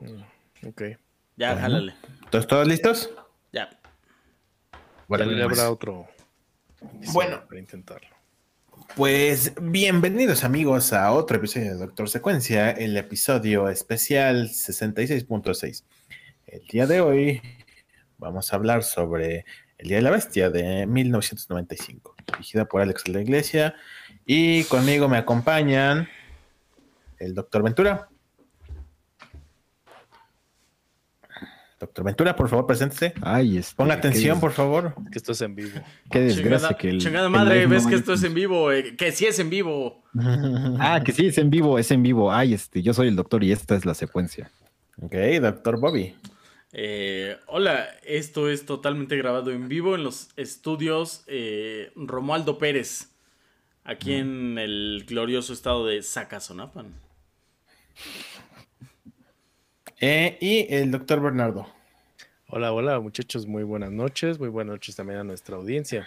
Mm, ok. Ya, Bueno. jálale. ¿Todos, todos listos? Ya. Bueno, ya pues- habrá otro. Bueno. Para intentarlo. Pues bienvenidos amigos a otro episodio de Doctor Secuencia, el episodio especial 66.6. El día de hoy vamos a hablar sobre El Día de la Bestia de 1995, dirigida por Alex de la Iglesia. Y conmigo me acompañan el Doctor Ventura. Doctor Ventura, por favor, preséntese. Ay, este, Ponga atención, por favor. Que esto es en vivo. Qué desgracia Chingada, que el. chingada el madre, no ves que esto es en vivo, eh, que sí es en vivo. Ah, que sí, es en vivo, es en vivo. Ay, este, yo soy el doctor y esta es la secuencia. Ok, Doctor Bobby. Eh, hola, esto es totalmente grabado en vivo en los estudios eh, Romualdo Pérez, aquí en el glorioso estado de Zacazonapan. Eh, y el Doctor Bernardo. Hola, hola, muchachos. Muy buenas noches. Muy buenas noches también a nuestra audiencia.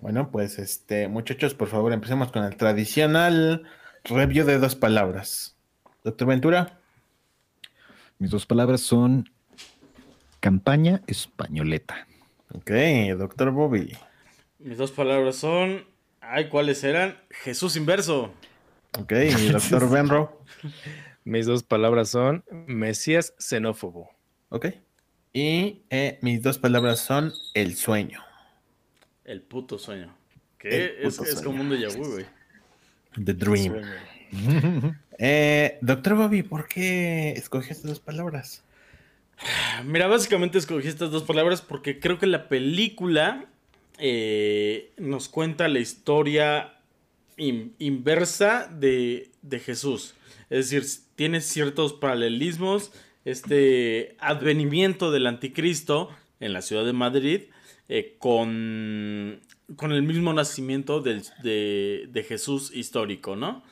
Bueno, pues este, muchachos, por favor, empecemos con el tradicional review de dos palabras. Doctor Ventura. Mis dos palabras son campaña españoleta. Ok, Doctor Bobby. Mis dos palabras son, ay, ¿cuáles eran? Jesús inverso. Ok, Doctor Benro. Mis dos palabras son Mesías xenófobo. Ok. Y eh, mis dos palabras son el sueño. El puto sueño. Que es, como un déjà vu, güey. The Dream. Eh, Doctor Bobby, ¿por qué escogió estas dos palabras? Mira, básicamente escogí estas dos palabras porque creo que la película eh, nos cuenta la historia in- inversa de, de Jesús. Es decir, tiene ciertos paralelismos. Este advenimiento del anticristo en la ciudad de Madrid eh, con, con el mismo nacimiento del- de, de Jesús histórico, ¿no?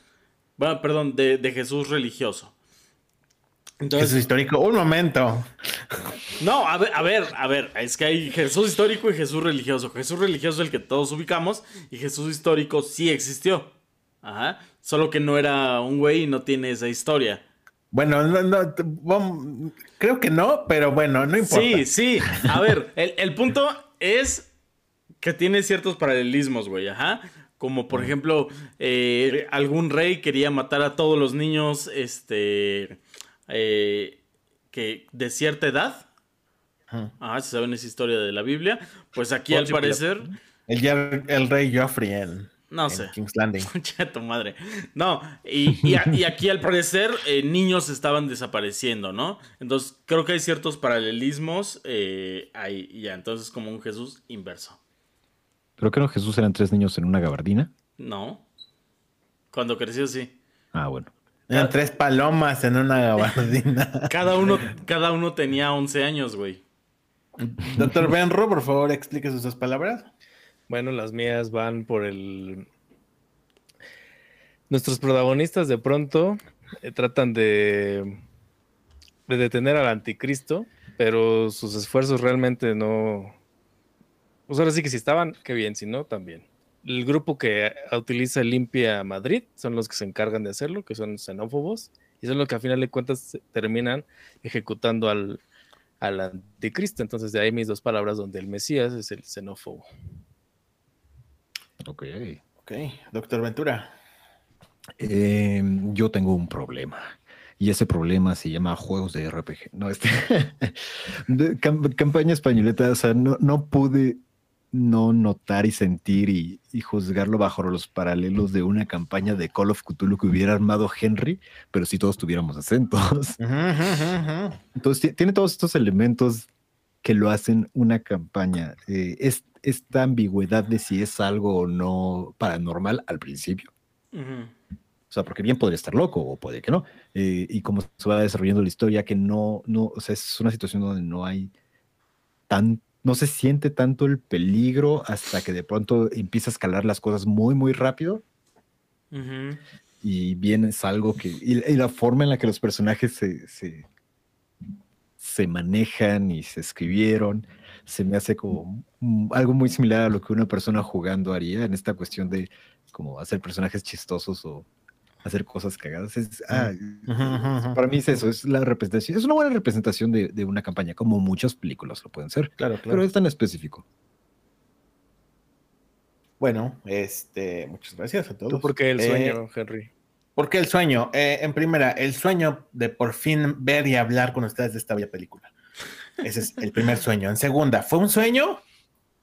Bueno, perdón, de, de Jesús religioso. Entonces, Jesús histórico. Un momento. no, a ver, a ver, a ver, es que hay Jesús histórico y Jesús religioso. Jesús religioso es el que todos ubicamos y Jesús histórico sí existió. Ajá. Solo que no era un güey y no tiene esa historia. Bueno, no, no, creo que no, pero bueno, no importa. Sí, sí. A ver, el, el punto es que tiene ciertos paralelismos, güey, ajá. Como por ejemplo, eh, algún rey quería matar a todos los niños, este, eh, que de cierta edad. Ajá. Si saben esa historia de la Biblia. Pues aquí al parecer, El, el rey Joffrey no en sé. King's Landing. De tu madre. No, y, y a- y aquí al parecer eh, niños estaban desapareciendo, ¿no? Entonces creo que hay ciertos paralelismos eh, ahí, y ya, entonces como un Jesús inverso. Pero que no Jesús eran tres niños en una gabardina. No. Cuando creció, sí. Ah, bueno. Eran tres palomas en una gabardina. Cada uno, cada uno tenía 11 años, güey. Doctor Benro, por favor, explique sus dos palabras. Bueno, las mías van por el. Nuestros protagonistas de pronto eh, tratan de, de detener al anticristo, pero sus esfuerzos realmente no. Pues ahora sí que si estaban, qué bien, si no, también. El grupo que utiliza Limpia Madrid son los que se encargan de hacerlo, que son xenófobos, y son los que a final de cuentas terminan ejecutando al, al anticristo. Entonces, de ahí mis dos palabras, donde el Mesías es el xenófobo. Ok. Ok, Doctor Ventura. Eh, yo tengo un problema. Y ese problema se llama juegos de RPG. No, este. campaña españoleta, o sea, no, no pude no notar y sentir y, y juzgarlo bajo los paralelos de una campaña de Call of Cthulhu que hubiera armado Henry, pero si todos tuviéramos acentos. Entonces, ti- tiene todos estos elementos que lo hacen una campaña. Eh, es, esta ambigüedad de si es algo o no paranormal al principio. Ujú. O sea, porque bien podría estar loco o puede que no. Eh, y como se va desarrollando la historia, que no, no, o sea, es una situación donde no hay tan, no se siente tanto el peligro hasta que de pronto empieza a escalar las cosas muy, muy rápido Ujú. y bien es algo que, y, y la forma en la que los personajes se, se, se manejan y se escribieron, se me hace como mm, algo muy similar a lo que una persona jugando haría en esta cuestión de como hacer personajes chistosos o, hacer cosas cagadas. Es, ah, para mí es eso, es la representación, es una buena representación de, de, una campaña, como muchas películas lo pueden ser. Claro, claro. Pero es tan específico. Bueno, este, muchas gracias a todos. ¿Tú por qué el sueño, eh, Henry? ¿Por qué el sueño? Eh, en primera, el sueño de por fin ver y hablar con ustedes de esta bella película. Ese es el primer sueño. En segunda, ¿fue un sueño?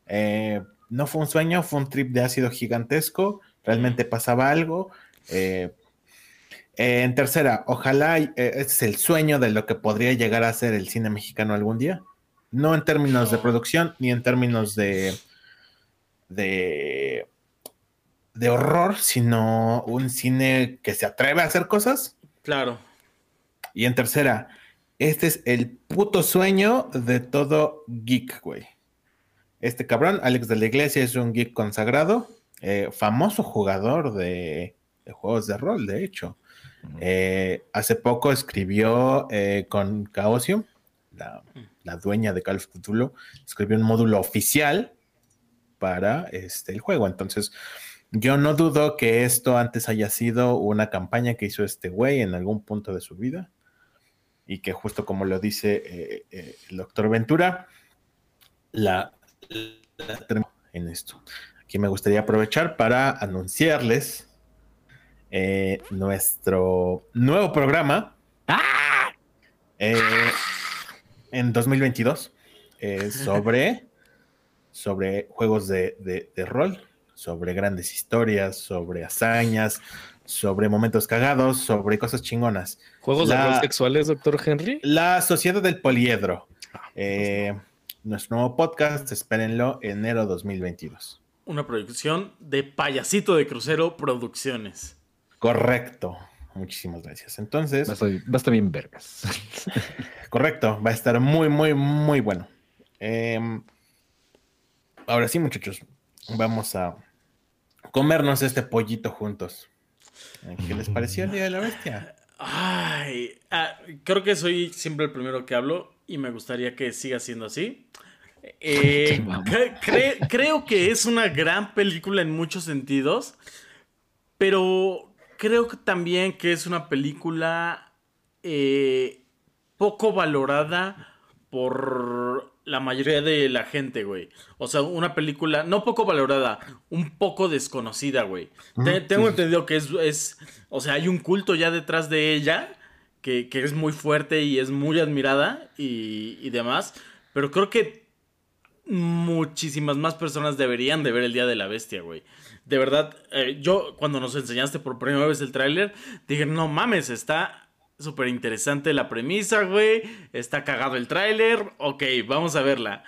Eh, no fue un sueño, fue un trip de ácido gigantesco. Realmente pasaba algo. Eh, en tercera, ojalá este es el sueño de lo que podría llegar a ser el cine mexicano algún día. No en términos de producción, ni en términos de, de, de horror, sino un cine que se atreve a hacer cosas. Claro. Y en tercera, este es el puto sueño de todo geek, güey. Este cabrón, Alex de la Iglesia, es un geek consagrado, eh, famoso jugador de, juegos de rol, de hecho. Eh, hace poco escribió eh, con Chaosium, la, la, dueña de Call of Cthulhu, escribió un módulo oficial para este, el juego. Entonces, yo no dudo que esto antes haya sido una campaña que hizo este güey en algún punto de su vida y que justo como lo dice eh, eh, el doctor Ventura, la, en esto. Aquí me gustaría aprovechar para anunciarles eh, nuestro nuevo programa en 2022 sobre, sobre juegos de, de rol, sobre grandes historias, sobre hazañas, sobre momentos cagados, sobre cosas chingonas. ¿Juegos de rol sexuales, doctor Henry? La Sociedad del Poliedro. Ah, pues eh, nuestro nuevo podcast, espérenlo, enero 2022. Una producción de Payasito de Crucero Producciones. Correcto. Muchísimas gracias. Entonces. Va a estar, bien vergas. correcto. Va a estar muy, muy, muy bueno. Em, ahora sí, muchachos. Vamos a comernos este pollito juntos. ¿Qué les pareció el Día de la Bestia? Ay, ah, creo que soy siempre el primero que hablo y me gustaría que siga siendo así. Eh, creo que es una gran película en muchos sentidos, pero creo que también que es una película eh, poco valorada por la mayoría de la gente, güey. O sea, una película no poco valorada, un poco desconocida, güey. tengo entendido que es, o sea, hay un culto ya detrás de ella que, es muy fuerte y es muy admirada y, demás. Pero creo que muchísimas más personas deberían de ver el Día de la Bestia, güey. De verdad, eh, yo cuando nos enseñaste por primera vez el tráiler, dije, no mames, está súper interesante la premisa, güey. Está cagado el tráiler. Ok, vamos a verla.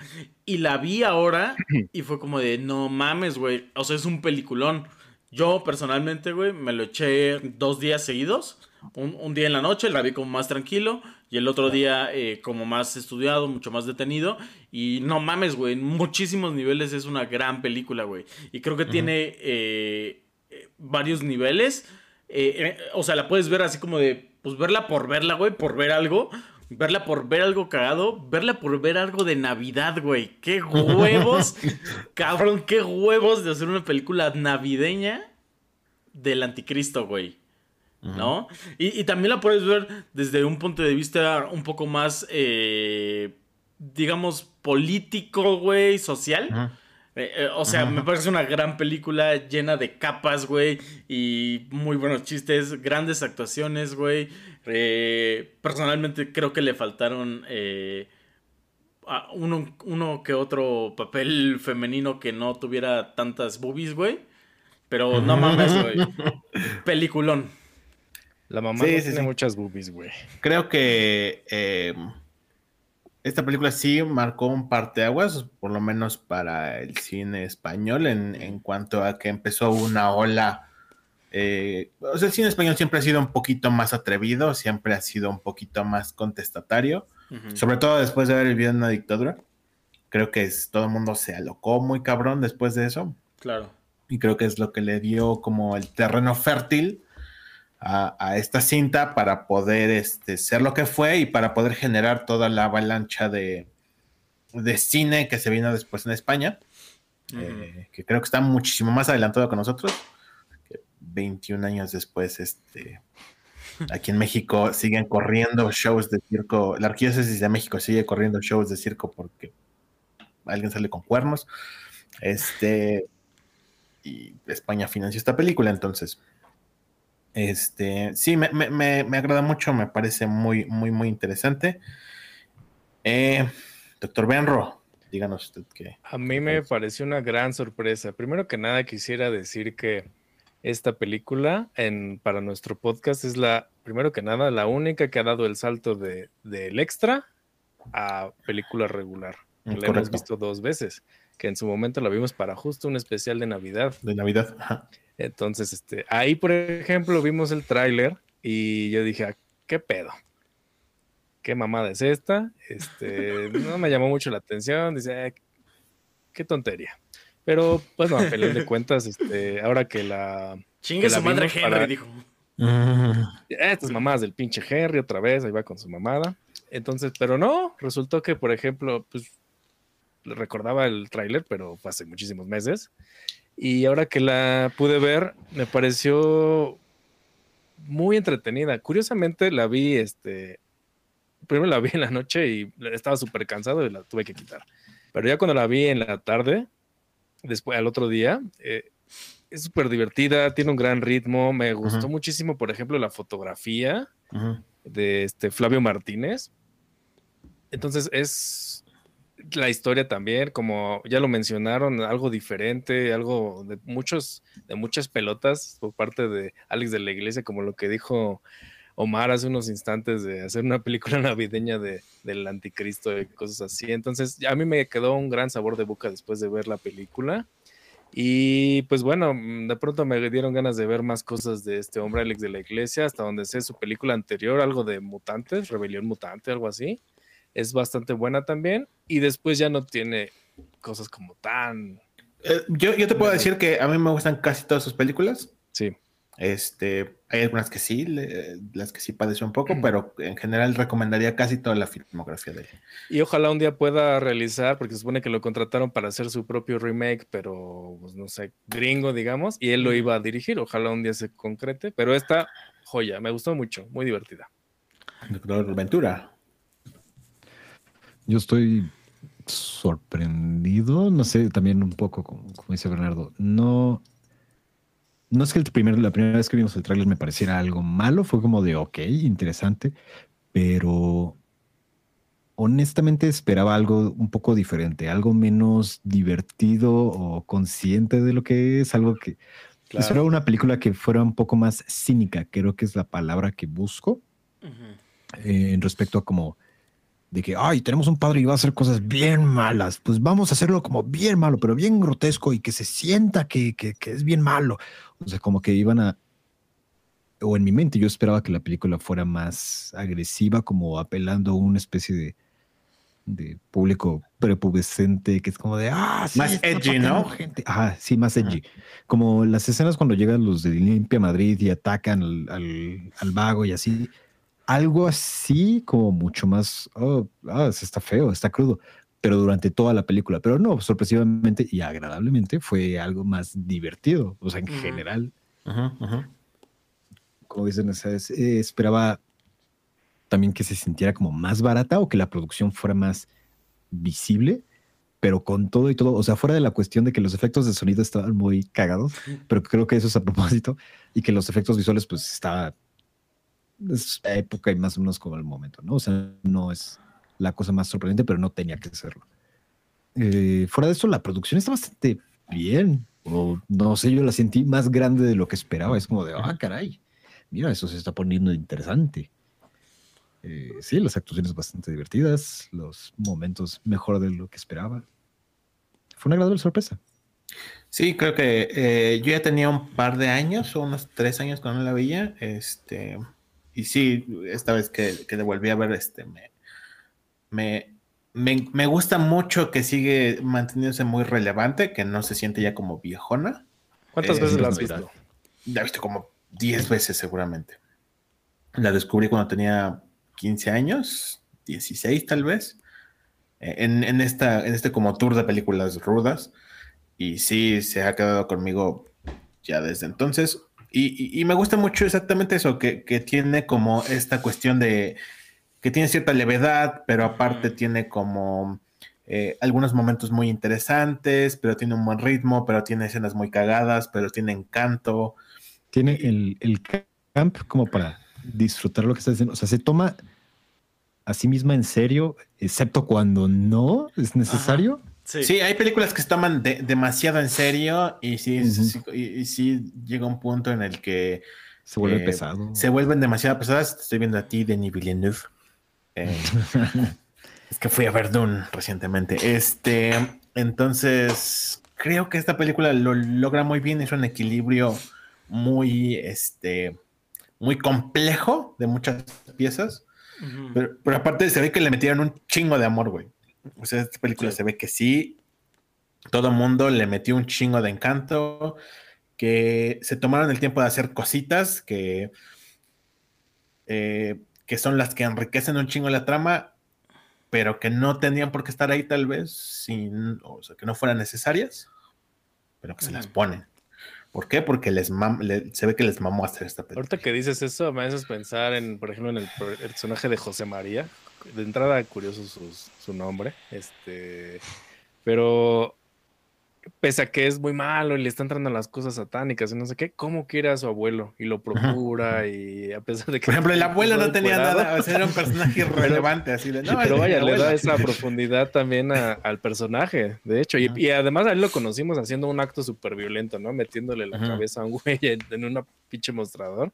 Y la vi ahora y fue como de, no mames, güey. O sea, es un peliculón. Yo personalmente, güey, me lo eché dos días seguidos. Un, día en la noche, la vi como más tranquilo. Y el otro día eh, como más estudiado, mucho más detenido. Y no mames, güey, en muchísimos niveles es una gran película, güey. Y creo que tiene eh, eh, varios niveles. o sea, la puedes ver así como de pues verla por verla, güey, por ver algo. Verla por ver algo cagado, verla por ver algo de Navidad, güey. ¡Qué huevos! cabrón, qué huevos de hacer una película navideña del anticristo, güey. ¿No? Y, también la puedes ver desde un punto de vista un poco más, eh, digamos, político, güey, social. Eh, eh, o sea, me parece una gran película llena de capas, güey, y muy buenos chistes, grandes actuaciones, güey. Eh, personalmente creo que le faltaron uno, uno, que otro papel femenino que no tuviera tantas boobies, güey. Pero no mames, güey. Peliculón. La mamá tiene muchas boobies, güey. Creo que esta película sí marcó un parteaguas, por lo menos para el cine español, en, cuanto a que empezó una ola. Eh, o sea, el cine español siempre ha sido un poquito más atrevido, siempre ha sido un poquito más contestatario, sobre todo después de haber vivido en una dictadura. Creo que es, todo el mundo se alocó muy cabrón después de eso. Claro. Y creo que es lo que le dio como el terreno fértil a, esta cinta para poder este, ser lo que fue y para poder generar toda la avalancha de, de cine que se vino después en España, eh, que creo que está muchísimo más adelantado que nosotros. 21 años después, este, aquí en México siguen corriendo shows de circo. La Arquidiócesis de México sigue corriendo shows de circo porque alguien sale con cuernos. Este, y España financió esta película, entonces. Este, sí, me, me, me, agrada mucho, me parece muy, muy, muy interesante. Eh, doctor Benro, díganos usted qué. A mí me pareció una gran sorpresa. Primero que nada, quisiera decir que esta película en, para nuestro podcast es la, primero que nada, la única que ha dado el salto de, del extra a película regular. Mm, la hemos visto dos veces que en su momento la vimos para justo un especial de Navidad. De Navidad, ajá. Entonces, este, ahí, por ejemplo, vimos el tráiler y yo dije, ah, ¿qué pedo? ¿Qué mamada es esta? Este, no me llamó mucho la atención, dice, qué tontería. Pero, pues no, a final de cuentas, este, ahora que la... Chingue su madre Henry, dijo. Estas mamadas del pinche Henry otra vez, ahí va con su mamada. Entonces, pero no, resultó que, por ejemplo, pues recordaba el tráiler, pero fue hace muchísimos meses. Y ahora que la pude ver, me pareció muy entretenida. Curiosamente la vi, este, primero la vi en la noche y estaba súper cansado y la tuve que quitar. Pero ya cuando la vi en la tarde, después al otro día, eh, es súper divertida, tiene un gran ritmo. Me gustó muchísimo, por ejemplo, la fotografía de este Flavio Martínez. Entonces es la historia también, como ya lo mencionaron, algo diferente, algo de muchos, de muchas pelotas por parte de Alex de la Iglesia, como lo que dijo Omar hace unos instantes de hacer una película navideña de, del anticristo y cosas así. Entonces, a mí me quedó un gran sabor de boca después de ver la película. Y pues bueno, de pronto me dieron ganas de ver más cosas de este hombre Alex de la Iglesia, hasta donde sé su película anterior, algo de mutantes, rebelión mutante, algo así es bastante buena también. Y después ya no tiene cosas como tan. Eh, yo, yo te puedo decir que a mí me gustan casi todas sus películas. Sí. Este, hay algunas que sí, las que sí padece un poco, pero en general recomendaría casi toda la filmografía de él. Y ojalá un día pueda realizar, porque se supone que lo contrataron para hacer su propio remake, pero pues, no sé, gringo, digamos, y él lo iba a dirigir. Ojalá un día se concrete, pero esta joya, me gustó mucho, muy divertida. Doctor Ventura. Yo estoy sorprendido, no sé, también un poco, como, dice Bernardo, no, no es que el primer, la primera vez que vimos el tráiler me pareciera algo malo, fue como de, ok, interesante, pero honestamente esperaba algo un poco diferente, algo menos divertido o consciente de lo que es, algo que... Esperaba una película que fuera un poco más cínica, creo que es la palabra que busco, eh, en respecto a como de que, ay, tenemos un padre y va a hacer cosas bien malas, pues vamos a hacerlo como bien malo, pero bien grotesco y que se sienta que, que, es bien malo. O sea, como que iban a, o en mi mente yo esperaba que la película fuera más agresiva, como apelando a una especie de, de público prepubescente que es como de, ah, sí, más edgy, ¿no? Gente. Ajá, sí, más edgy. Como las escenas cuando llegan los de Limpia Madrid y atacan al, al, al vago y así algo así como mucho más, oh, ah, está feo, está crudo, pero durante toda la película. Pero no, sorpresivamente y agradablemente fue algo más divertido, o sea, en general. Como dicen, eh, esperaba también que se sintiera como más barata o que la producción fuera más visible, pero con todo y todo, o sea, fuera de la cuestión de que los efectos de sonido estaban muy cagados, pero creo que eso es a propósito, y que los efectos visuales pues está es época y más o menos como el momento, ¿no? O sea, no es la cosa más sorprendente, pero no tenía que serlo. Eh, fuera de eso, la producción está bastante bien. O no sé, yo la sentí más grande de lo que esperaba. Es como de, ah, caray, mira, eso se está poniendo interesante. Eh, sí, las actuaciones bastante divertidas, los momentos mejor de lo que esperaba. Fue una agradable sorpresa. Sí, creo que eh, yo ya tenía un par de años, unos tres años cuando la veía. Este, y sí, esta vez que, que volví a ver, este, me, me, gusta mucho que sigue manteniéndose muy relevante, que no se siente ya como viejona. ¿Cuántas veces la has visto? La he visto como 10 veces seguramente. La descubrí cuando tenía 15 años, 16 tal vez, eh, en, en, esta, en este como tour de películas rudas. Y sí, se ha quedado conmigo ya desde entonces. Y, y, me gusta mucho exactamente eso, que, que, tiene como esta cuestión de que tiene cierta levedad, pero aparte tiene como eh, algunos momentos muy interesantes, pero tiene un buen ritmo, pero tiene escenas muy cagadas, pero tiene encanto. Tiene el, el camp como para disfrutar lo que está diciendo. O sea, se toma a sí misma en serio, excepto cuando no es necesario. Sí. hay películas que se toman demasiado en serio y sí, y, sí, llega un punto en el que se vuelve eh, pesado. Se vuelven demasiado pesadas. estoy viendo a ti, Denis Villeneuve. Eh, es que fui a ver Dune recientemente. Este, entonces, creo que esta película lo logra muy bien. Es un equilibrio muy, este, muy complejo de muchas piezas. pero, pero, aparte se ve que le metieron un chingo de amor, güey. O sea, esta película se ve que sí, todo el mundo le metió un chingo de encanto, que se tomaron el tiempo de hacer cositas que, eh, que son las que enriquecen un chingo la trama, pero que no tenían por qué estar ahí tal vez, sin, o sea, que no fueran necesarias, pero que se las ponen. ¿Por qué? Porque les se ve que les mamó hacer esta película. Ahorita que dices eso, me haces pensar en, por ejemplo, en el personaje de José María. De entrada, curioso su, su nombre. Este, pero pese a que es muy malo y le están entrando las cosas satánicas y no sé qué, ¿cómo quiere a su abuelo? Y lo procura y a pesar de que... Por ejemplo, el abuelo no tenía nada, o sea, era un personaje irrelevante, así de... No, pero vaya, le da esa profundidad también al personaje, de hecho, y, además a él lo conocimos haciendo un acto súper violento, ¿no? Metiéndole la cabeza a un güey en, un pinche mostrador.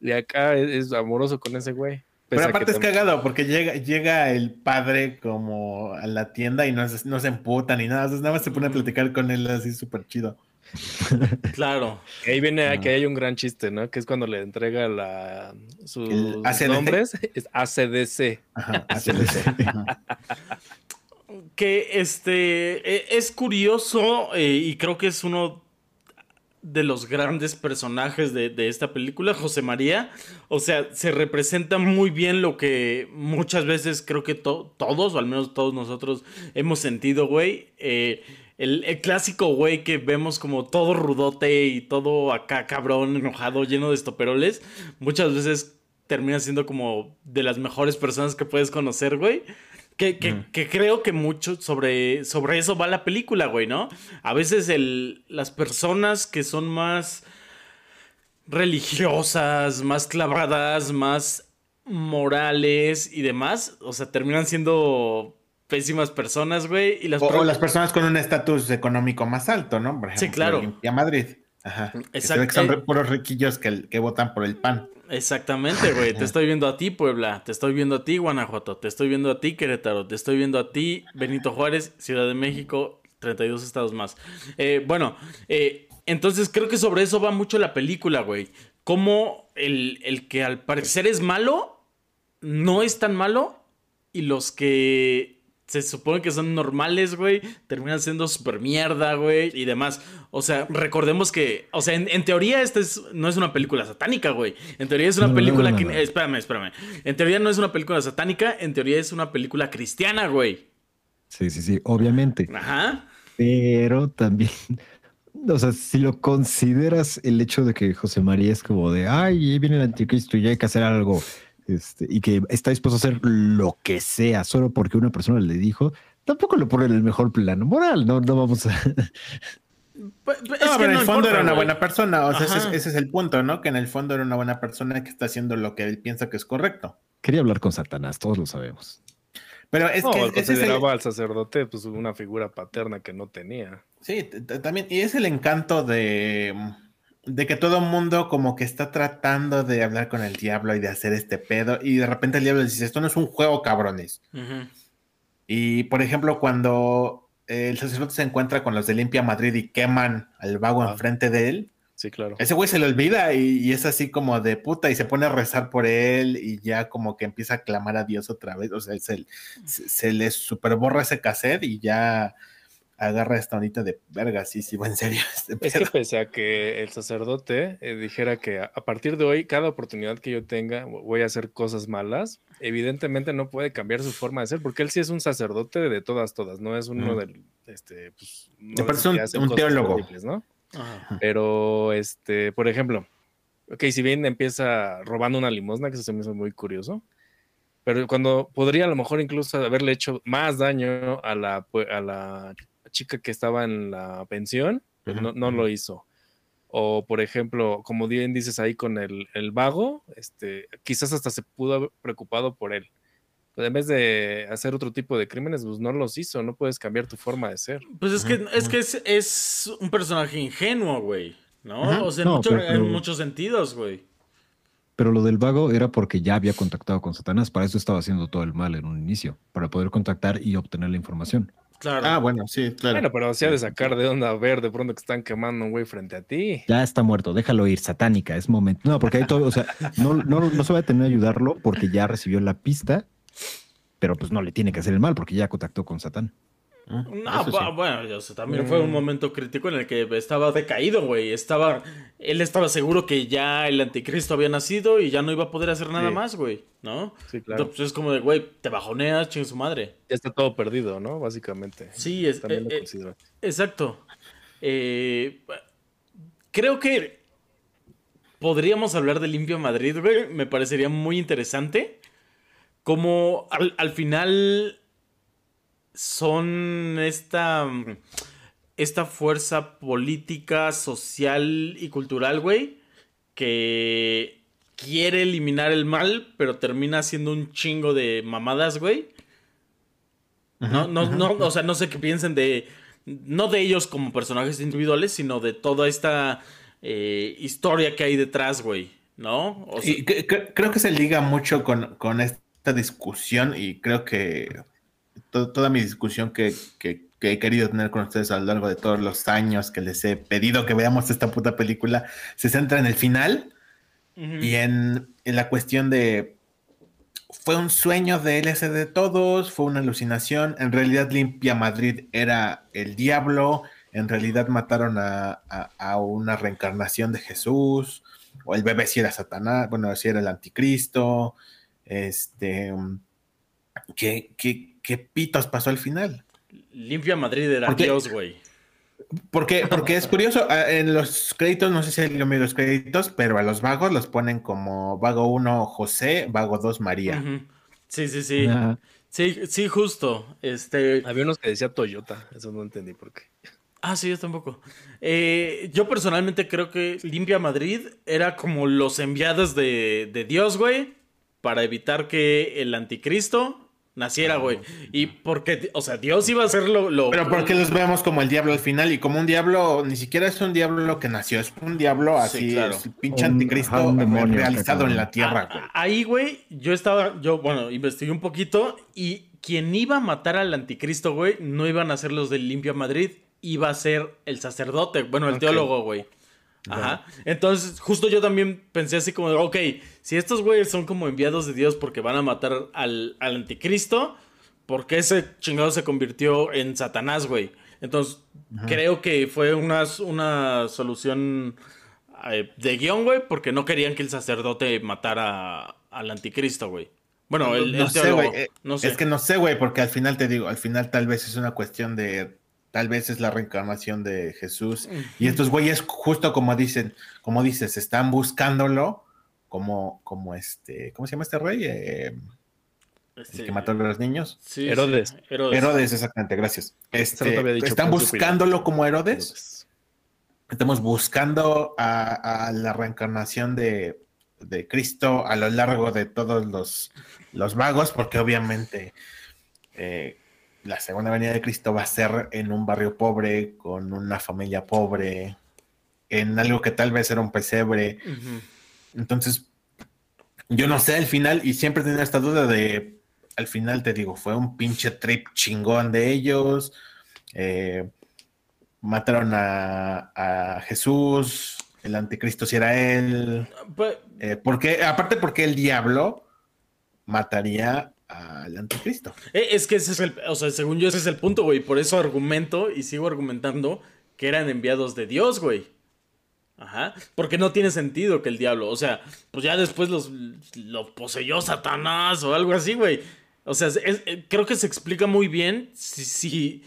Y acá es amoroso con ese güey. Pero aparte es cagado porque llega, llega el padre como a la tienda y no, no se emputa ni nada. Entonces nada más se pone a platicar con él así súper chido. Claro. Ahí viene, aquí hay un gran chiste, ¿no? Que es cuando le entrega la, sus nombres. Es ACDC. Ajá, ACDC. que este e, es curioso eh, y creo que es uno de los grandes personajes de, esta película, José María. O sea, se representa muy bien lo que muchas veces creo que todos, o al menos todos nosotros, hemos sentido, güey. Eh, el, clásico güey que vemos como todo rudote y todo acá cabrón, enojado, lleno de estoperoles, muchas veces termina siendo como de las mejores personas que puedes conocer, güey. Que, creo que mucho sobre, sobre eso va la película, güey, ¿no? A veces el, las personas que son más religiosas, más clavadas, más morales y demás, o sea, terminan siendo pésimas personas, güey. Y las o, las personas con un estatus económico más alto, ¿no? Por ejemplo, sí, claro. Y a Madrid. Ajá. Exacto. son eh, puros riquillos que, que votan por el pan. Exactamente, güey. Te estoy viendo a ti, Puebla. Te estoy viendo a ti, Guanajuato. Te estoy viendo a ti, Querétaro. Te estoy viendo a ti, Benito Juárez, Ciudad de México, 32 estados más. Eh, bueno, eh, entonces creo que sobre eso va mucho la película, güey. Como el, el que al parecer es malo, no es tan malo. Y los que se supone que son normales, güey, terminan siendo súper mierda, güey, y demás. O sea, recordemos que, o sea, en, teoría esta es, no es una película satánica, güey. En teoría es una película que... espérame, espérame. En teoría no es una película satánica, en teoría es una película cristiana, güey. Sí, sí, sí, obviamente. Ajá. Pero también... O sea, si lo consideras el hecho de que José María es como de, ay, ahí viene el anticristo y ya hay que hacer algo este, y que está dispuesto a hacer lo que sea solo porque una persona le dijo, tampoco lo pone en el mejor plano moral, no, no vamos a... Pues, pues, no, pero en el fondo era una buena persona, o sea, ese, es el punto, ¿no? Que en el fondo era una buena persona que está haciendo lo que él piensa que es correcto. Quería hablar con Satanás, todos lo sabemos. Pero es que consideraba al sacerdote pues una figura paterna que no tenía. Sí, también, y es el encanto de de que todo el mundo como que está tratando de hablar con el diablo y de hacer este pedo y de repente el diablo dice, esto no es un juego, cabrones. Y por ejemplo, cuando el sacerdote se encuentra con los de Limpia Madrid y queman al vago ah. enfrente de él. Sí, claro. Ese güey se le olvida y, es así como de puta y se pone a rezar por él y ya como que empieza a clamar a Dios otra vez. O sea, se, se, se le superborra ese cassette y ya agarra esta ondita de verga, sí, sí, en serio. Este es que pese a que el sacerdote eh, dijera que a, partir de hoy, cada oportunidad que yo tenga, voy a hacer cosas malas, evidentemente no puede cambiar su forma de ser, porque él sí es un sacerdote de todas, todas, no es uno del, este, pues, un, teólogo. ¿no? Pero, este, por ejemplo, ok, si bien empieza robando una limosna, que eso se me hizo muy curioso, pero cuando podría a lo mejor incluso haberle hecho más daño a la, a la chica que estaba en la pensión, pues no, no lo hizo. O, por ejemplo, como bien dices ahí con el, el, vago, este, quizás hasta se pudo haber preocupado por él. Pero en vez de hacer otro tipo de crímenes, pues no los hizo, no puedes cambiar tu forma de ser. Pues es que, es, que es, es un personaje ingenuo, güey. ¿No? O sea, en, mucho, en muchos sentidos, güey. Pero lo del vago era porque ya había contactado con Satanás, para eso estaba haciendo todo el mal en un inicio, para poder contactar y obtener la información. Claro. Ah, bueno, sí, claro. Bueno, pero si ha de sacar de onda ver de pronto que están quemando un güey frente a ti. Ya está muerto, déjalo ir, satánica, es momento. No, porque hay todo, o sea, no, no, no se va a tener a ayudarlo porque ya recibió la pista, pero pues no le tiene que hacer el mal porque ya contactó con Satán. Ah, no, bueno, también fue un mm. momento crítico en el que estaba decaído, güey. Estaba, él estaba seguro que ya el anticristo había nacido y ya no iba a poder hacer nada más, güey, ¿no? Sí, claro. Entonces es como de, güey, te bajoneas, ching su madre. Ya está todo perdido, ¿no? Básicamente. Sí, es, también eh, eh, exacto. Eh, creo que podríamos hablar de Limpio Madrid, güey. Me parecería muy interesante. Como al, al final son esta, esta fuerza política, social y cultural, güey, que quiere eliminar el mal, pero termina haciendo un chingo de mamadas, güey. no, no, no, o sea, no sé qué piensen de, no de ellos como personajes individuales, sino de toda esta eh, historia que hay detrás, güey, ¿no? y creo que se liga mucho con, con esta discusión y creo que toda mi discusión que, he querido tener con ustedes a lo largo de todos los años que les he pedido que veamos esta puta película, se centra en el final y en, la cuestión de fue un sueño de LS de todos, fue una alucinación, en realidad Limpia Madrid era el diablo, en realidad mataron a, una reencarnación de Jesús, o el bebé si era Satanás, bueno, si era el anticristo, este, que, que, ¿qué pitos pasó al final? Limpia Madrid era Dios, güey. Porque, porque es curioso, en los créditos, no sé si hay los créditos, pero a los vagos los ponen como vago 1 José, vago 2 María. Sí, sí, sí. Sí, sí, justo. Este... Había unos que decía Toyota, eso no entendí por qué. Ah, sí, yo tampoco. Eh, yo personalmente creo que Limpia Madrid era como los enviados de, de Dios, güey, para evitar que el anticristo naciera, güey. Y porque, o sea, Dios iba a hacer lo, Pero porque los vemos como el diablo al final y como un diablo, ni siquiera es un diablo que nació, es un diablo así, claro. pinche anticristo realizado en la tierra, güey. Ahí, güey, yo estaba, yo, bueno, investigué un poquito y quien iba a matar al anticristo, güey, no iban a ser los del Limpia Madrid, iba a ser el sacerdote, bueno, el teólogo, güey. Ajá. Entonces, justo yo también pensé así como, ok, si estos güeyes son como enviados de Dios porque van a matar al, anticristo, ¿por qué ese chingado se convirtió en Satanás, güey? Entonces, creo que fue una, una solución eh, de guion, güey, porque no querían que el sacerdote matara al anticristo, güey. Bueno, el, no, sé, güey. Eh, es que no sé, güey, porque al final te digo, al final tal vez es una cuestión de tal vez es la reencarnación de Jesús. Y estos güeyes, justo como dicen, como dices, están buscándolo como, como este, ¿cómo se llama este rey? Eh, el que este, mató a los niños. Herodes. Herodes. exactamente, gracias. Este, están buscándolo como Herodes. Estamos buscando a, la reencarnación de, Cristo a lo largo de todos los, los vagos, porque obviamente eh, la segunda venida de Cristo va a ser en un barrio pobre, con una familia pobre, en algo que tal vez era un pesebre. Entonces, yo no sé al final, y siempre tenía esta duda de, al final te digo, fue un pinche trip chingón de ellos. Eh, mataron a, Jesús, el anticristo si era él. Pues eh, porque, aparte porque el diablo mataría al anticristo. Eh, es que ese es el, o sea, según yo ese es el punto, güey. Por eso argumento y sigo argumentando que eran enviados de Dios, güey. Ajá. Porque no tiene sentido que el diablo, o sea, pues ya después los, lo poseyó Satanás o algo así, güey. O sea, eh, creo que se explica muy bien si, si,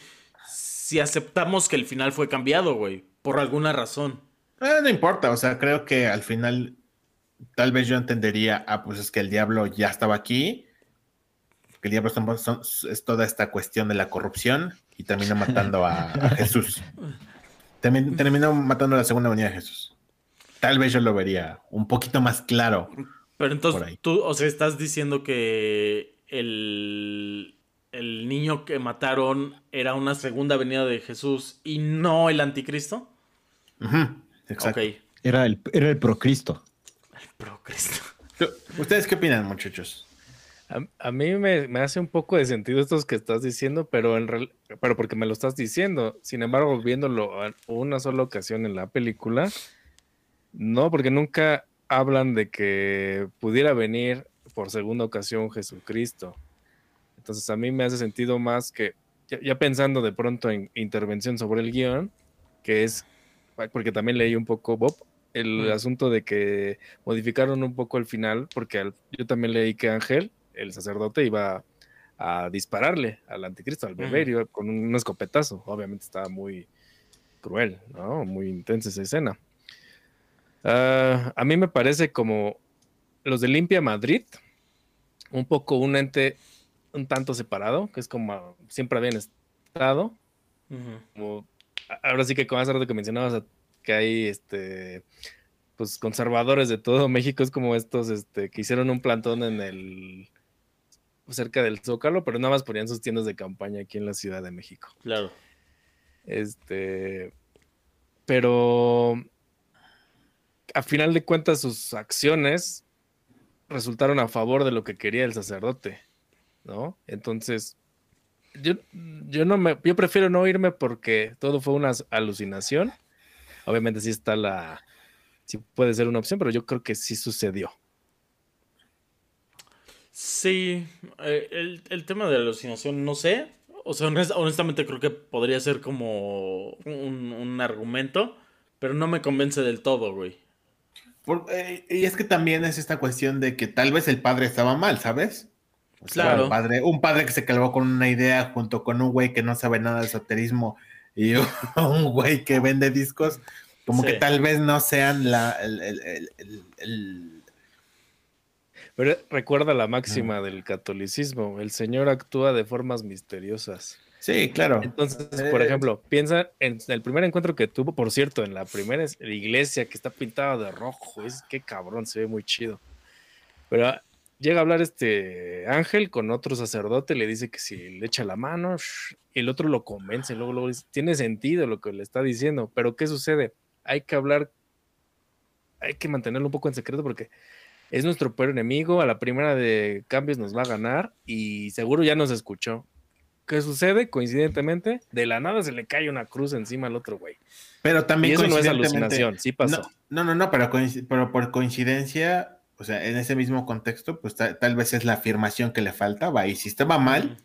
si aceptamos que el final fue cambiado, güey. Por alguna razón. Eh, no importa, o sea, creo que al final tal vez yo entendería, ah, pues es que el diablo ya estaba aquí, que el diablo es toda esta cuestión de la corrupción y terminó matando a, Jesús. Terminó, matando a la segunda venida de Jesús. Tal vez yo lo vería un poquito más claro. Pero entonces tú, o sea, estás diciendo que el, el niño que mataron era una segunda venida de Jesús y no el anticristo. exacto. Era el, era el procristo. El procristo. ¿Ustedes qué opinan, muchachos? A, mí me, hace un poco de sentido esto que estás diciendo, pero, en pero porque me lo estás diciendo. Sin embargo, viéndolo una sola ocasión en la película, no, porque nunca hablan de que pudiera venir por segunda ocasión Jesucristo. Entonces a mí me hace sentido más que, ya, pensando de pronto en intervención sobre el guion, que es, porque también leí un poco, Bob, el asunto de que modificaron un poco el final, porque yo también leí que Ángel el sacerdote iba a dispararle al anticristo, al bebé, con un, escopetazo. Obviamente estaba muy cruel, ¿no? Muy intensa esa escena. Ah, a mí me parece como los de Limpia Madrid, un poco un ente un tanto separado, que es como siempre habían estado. ahora sí que como hace rato que mencionabas que hay este pues conservadores de todo México, es como estos este, que hicieron un plantón en el cerca del Zócalo, pero nada más ponían sus tiendas de campaña aquí en la Ciudad de México. Claro. Este, pero a final de cuentas sus acciones resultaron a favor de lo que quería el sacerdote, ¿no? Entonces, yo, yo no me, yo prefiero no irme porque todo fue una alucinación. Obviamente sí está la, sí puede ser una opción, pero yo creo que sí sucedió. Sí, eh, el, tema de la alucinación, no sé. O sea, honestamente creo que podría ser como un, argumento, pero no me convence del todo, güey. Eh, y es que también es esta cuestión de que tal vez el padre estaba mal, ¿sabes? claro. Un padre, un padre que se calvó con una idea junto con un güey que no sabe nada de esoterismo y un güey que vende discos, como que tal vez no sean la, el pero recuerda la máxima del catolicismo, el Señor actúa de formas misteriosas. Sí, claro. Entonces, por ejemplo, piensa en el primer encuentro que tuvo, por cierto, en la primera iglesia que está pintada de rojo, es que cabrón, se ve muy chido. Pero llega a hablar este ángel con otro sacerdote, le dice que si le echa la mano, y el otro lo convence, luego, luego dice, tiene sentido lo que le está diciendo, pero ¿qué sucede? Hay que hablar, hay que mantenerlo un poco en secreto porque es nuestro peor enemigo, a la primera de cambios nos va a ganar y seguro ya nos escuchó. ¿Qué sucede? Coincidentemente, de la nada se le cae una cruz encima al otro güey. Pero también y eso no es alucinación, sí pasó. No, no, no, pero, pero, por coincidencia, o sea, en ese mismo contexto, pues tal vez es la afirmación que le faltaba. Y si estaba mal,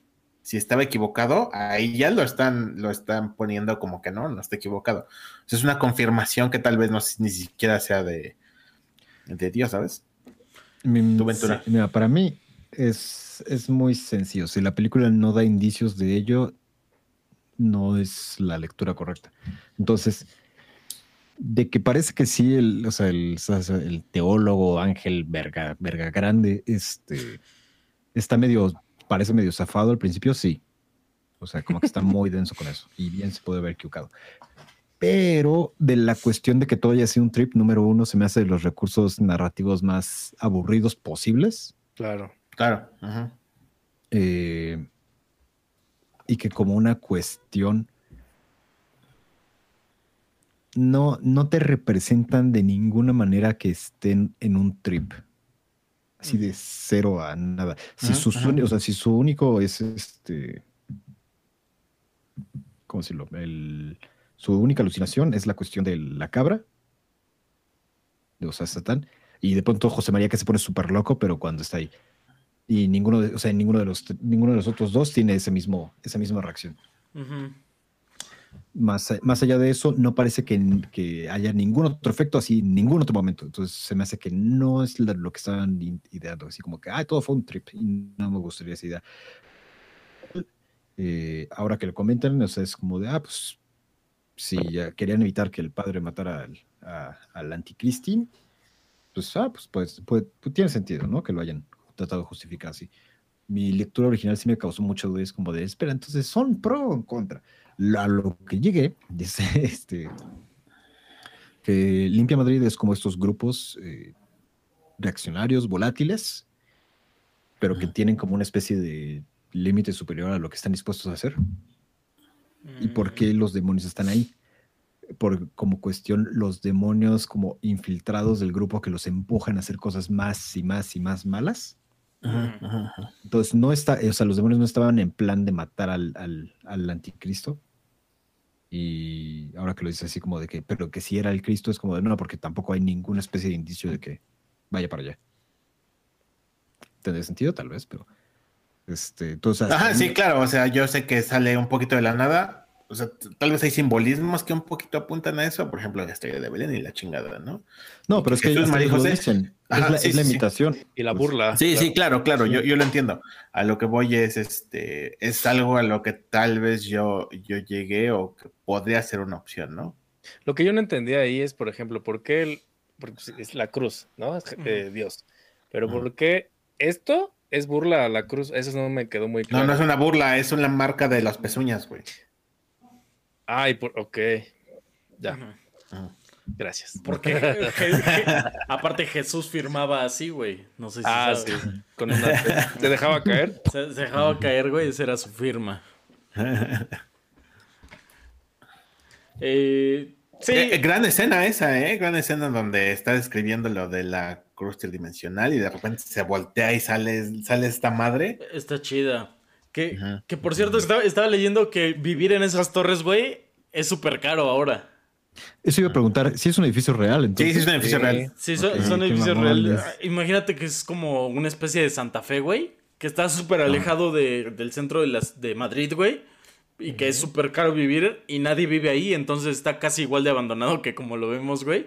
si estaba equivocado, ahí ya lo están, lo están poniendo como que no, no está equivocado. O sea, es una confirmación que tal vez no ni siquiera sea de, de Dios, ¿sabes? Mira, para mí es, es muy sencillo. Si la película no da indicios de ello, no es la lectura correcta. Entonces, de que parece que sí, el, o sea, el, el teólogo Ángel Verga, Verga Grande, este, está medio, parece medio zafado al principio, sí. O sea, como que está muy denso con eso. Y bien se puede haber equivocado pero de la cuestión de que todo haya sido un trip, número uno, se me hace de los recursos narrativos más aburridos posibles. Claro. Claro. Eh, y que como una cuestión no, no te representan de ninguna manera que estén en un trip. Así de cero a nada. Si, su, o sea, si su único es este. ¿Cómo decirlo? El su única alucinación es la cuestión de la cabra, o sea, Satán, y de pronto José María que se pone súper loco, pero cuando está ahí. Y ninguno de, o sea, ninguno de los ninguno de los otros dos tiene ese mismo, esa misma reacción. más, más allá de eso, no parece que, que, haya ningún otro efecto así, ningún otro momento. Entonces se me hace que no es lo que estaban ideando, así como que, ah, todo fue un trip, y no me gustaría esa idea. Eh, ahora que lo comentan, o sea, es como de, ah, pues si querían evitar que el padre matara al, al anticristín, pues, ah, pues, pues, pues, pues, tiene sentido, ¿no? Que lo hayan tratado de justificar así. Mi lectura original sí me causó mucho dudas, como de, espera, entonces, ¿son pro o en contra? A lo que llegué, dice, este, que Limpia Madrid es como estos grupos eh, reaccionarios, volátiles, pero que tienen como una especie de límite superior a lo que están dispuestos a hacer. ¿Y por qué mm. los demonios están ahí? Por como cuestión, los demonios como infiltrados del grupo que los empujan a hacer cosas más y más y más malas. Entonces, no está, o sea, los demonios no estaban en plan de matar al, al, anticristo. Y ahora que lo dices así como de que, pero que si era el Cristo es como de no, porque tampoco hay ninguna especie de indicio de que vaya para allá. Tendría sentido, tal vez, pero. Este, entonces, Ajá, sí, claro. O sea, yo sé que sale un poquito de la nada. O sea, tal vez hay simbolismos que un poquito apuntan a eso. Por ejemplo, la estrella de Belén y la chingada, ¿no? No, pero es que ellos María José. Dicen. es la, imitación. Y la burla. Sí, sí, claro, claro. Yo, yo lo entiendo. A lo que voy es este. Es algo a lo que tal vez yo, yo llegué o que podría ser una opción, ¿no? Lo que yo no entendía ahí es, por ejemplo, ¿por qué el, porque es la cruz, ¿no? Es eh, Dios. Pero ¿por qué esto es burla a la cruz? Eso no me quedó muy claro. No, no es una burla, es una marca de las pezuñas, güey. Ay, por, ok. Ya. Gracias. Porque aparte Jesús firmaba así, güey. No sé si ah, sí. Con ¿Te dejaba caer? Se, dejaba caer, güey. Esa era su firma. eh, Sí. Eh, gran escena esa, ¿eh? Gran escena donde está describiendo lo de la cruz tridimensional y de repente se voltea y sale, sale esta madre. Está chida. Que, que por cierto, estaba, leyendo que vivir en esas torres, güey, es súper caro ahora. Eso iba a preguntar, si es un edificio real, entonces. Sí, sí es un edificio real. Sí, son, edificios reales. Imagínate que es como una especie de Santa Fe, güey, que está súper alejado del centro de, las, de Madrid, güey y que es súper caro vivir y nadie vive ahí, entonces está casi igual de abandonado que como lo vemos, güey.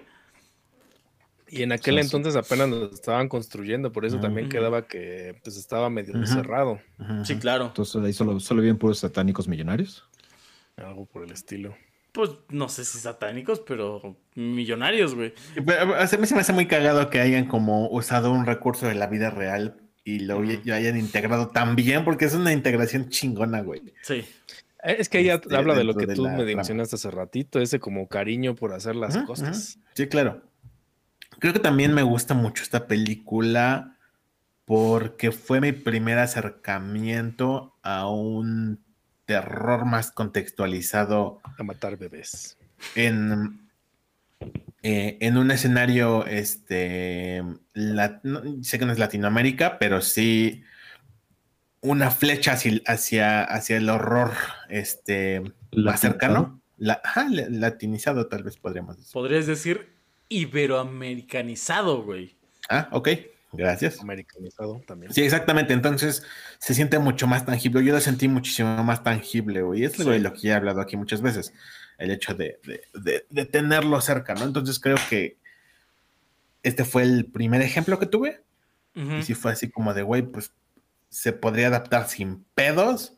Y en aquel entonces apenas lo estaban construyendo, por eso también quedaba que pues estaba medio cerrado. Sí, claro. Entonces ahí solo, solo viven puros satánicos millonarios. Algo por el estilo. Pues no sé si satánicos, pero millonarios, güey. A se me hace muy cagado que hayan como usado un recurso de la vida real y lo hayan integrado tan bien, porque es una integración chingona, güey. Sí. Eh, es que ella este, habla de lo que tú me mencionaste hace ratito, ese como cariño por hacer las cosas. Sí, claro. Creo que también me gusta mucho esta película porque fue mi primer acercamiento a un terror más contextualizado. A matar bebés. En, eh, en un escenario, este, sé que no es Latinoamérica, pero sí una flecha hacia, hacia, el horror este, más cercano. La, latinizado tal vez podríamos decir. Podrías decir iberoamericanizado, güey. Ah, ok. Gracias. Americanizado también. Sí, exactamente. Entonces se siente mucho más tangible. Yo lo sentí muchísimo más tangible, güey. Es lo que ya he hablado aquí muchas veces. El hecho de, tenerlo cerca, ¿no? Entonces creo que este fue el primer ejemplo que tuve. Y si fue así como de, güey, pues se podría adaptar sin pedos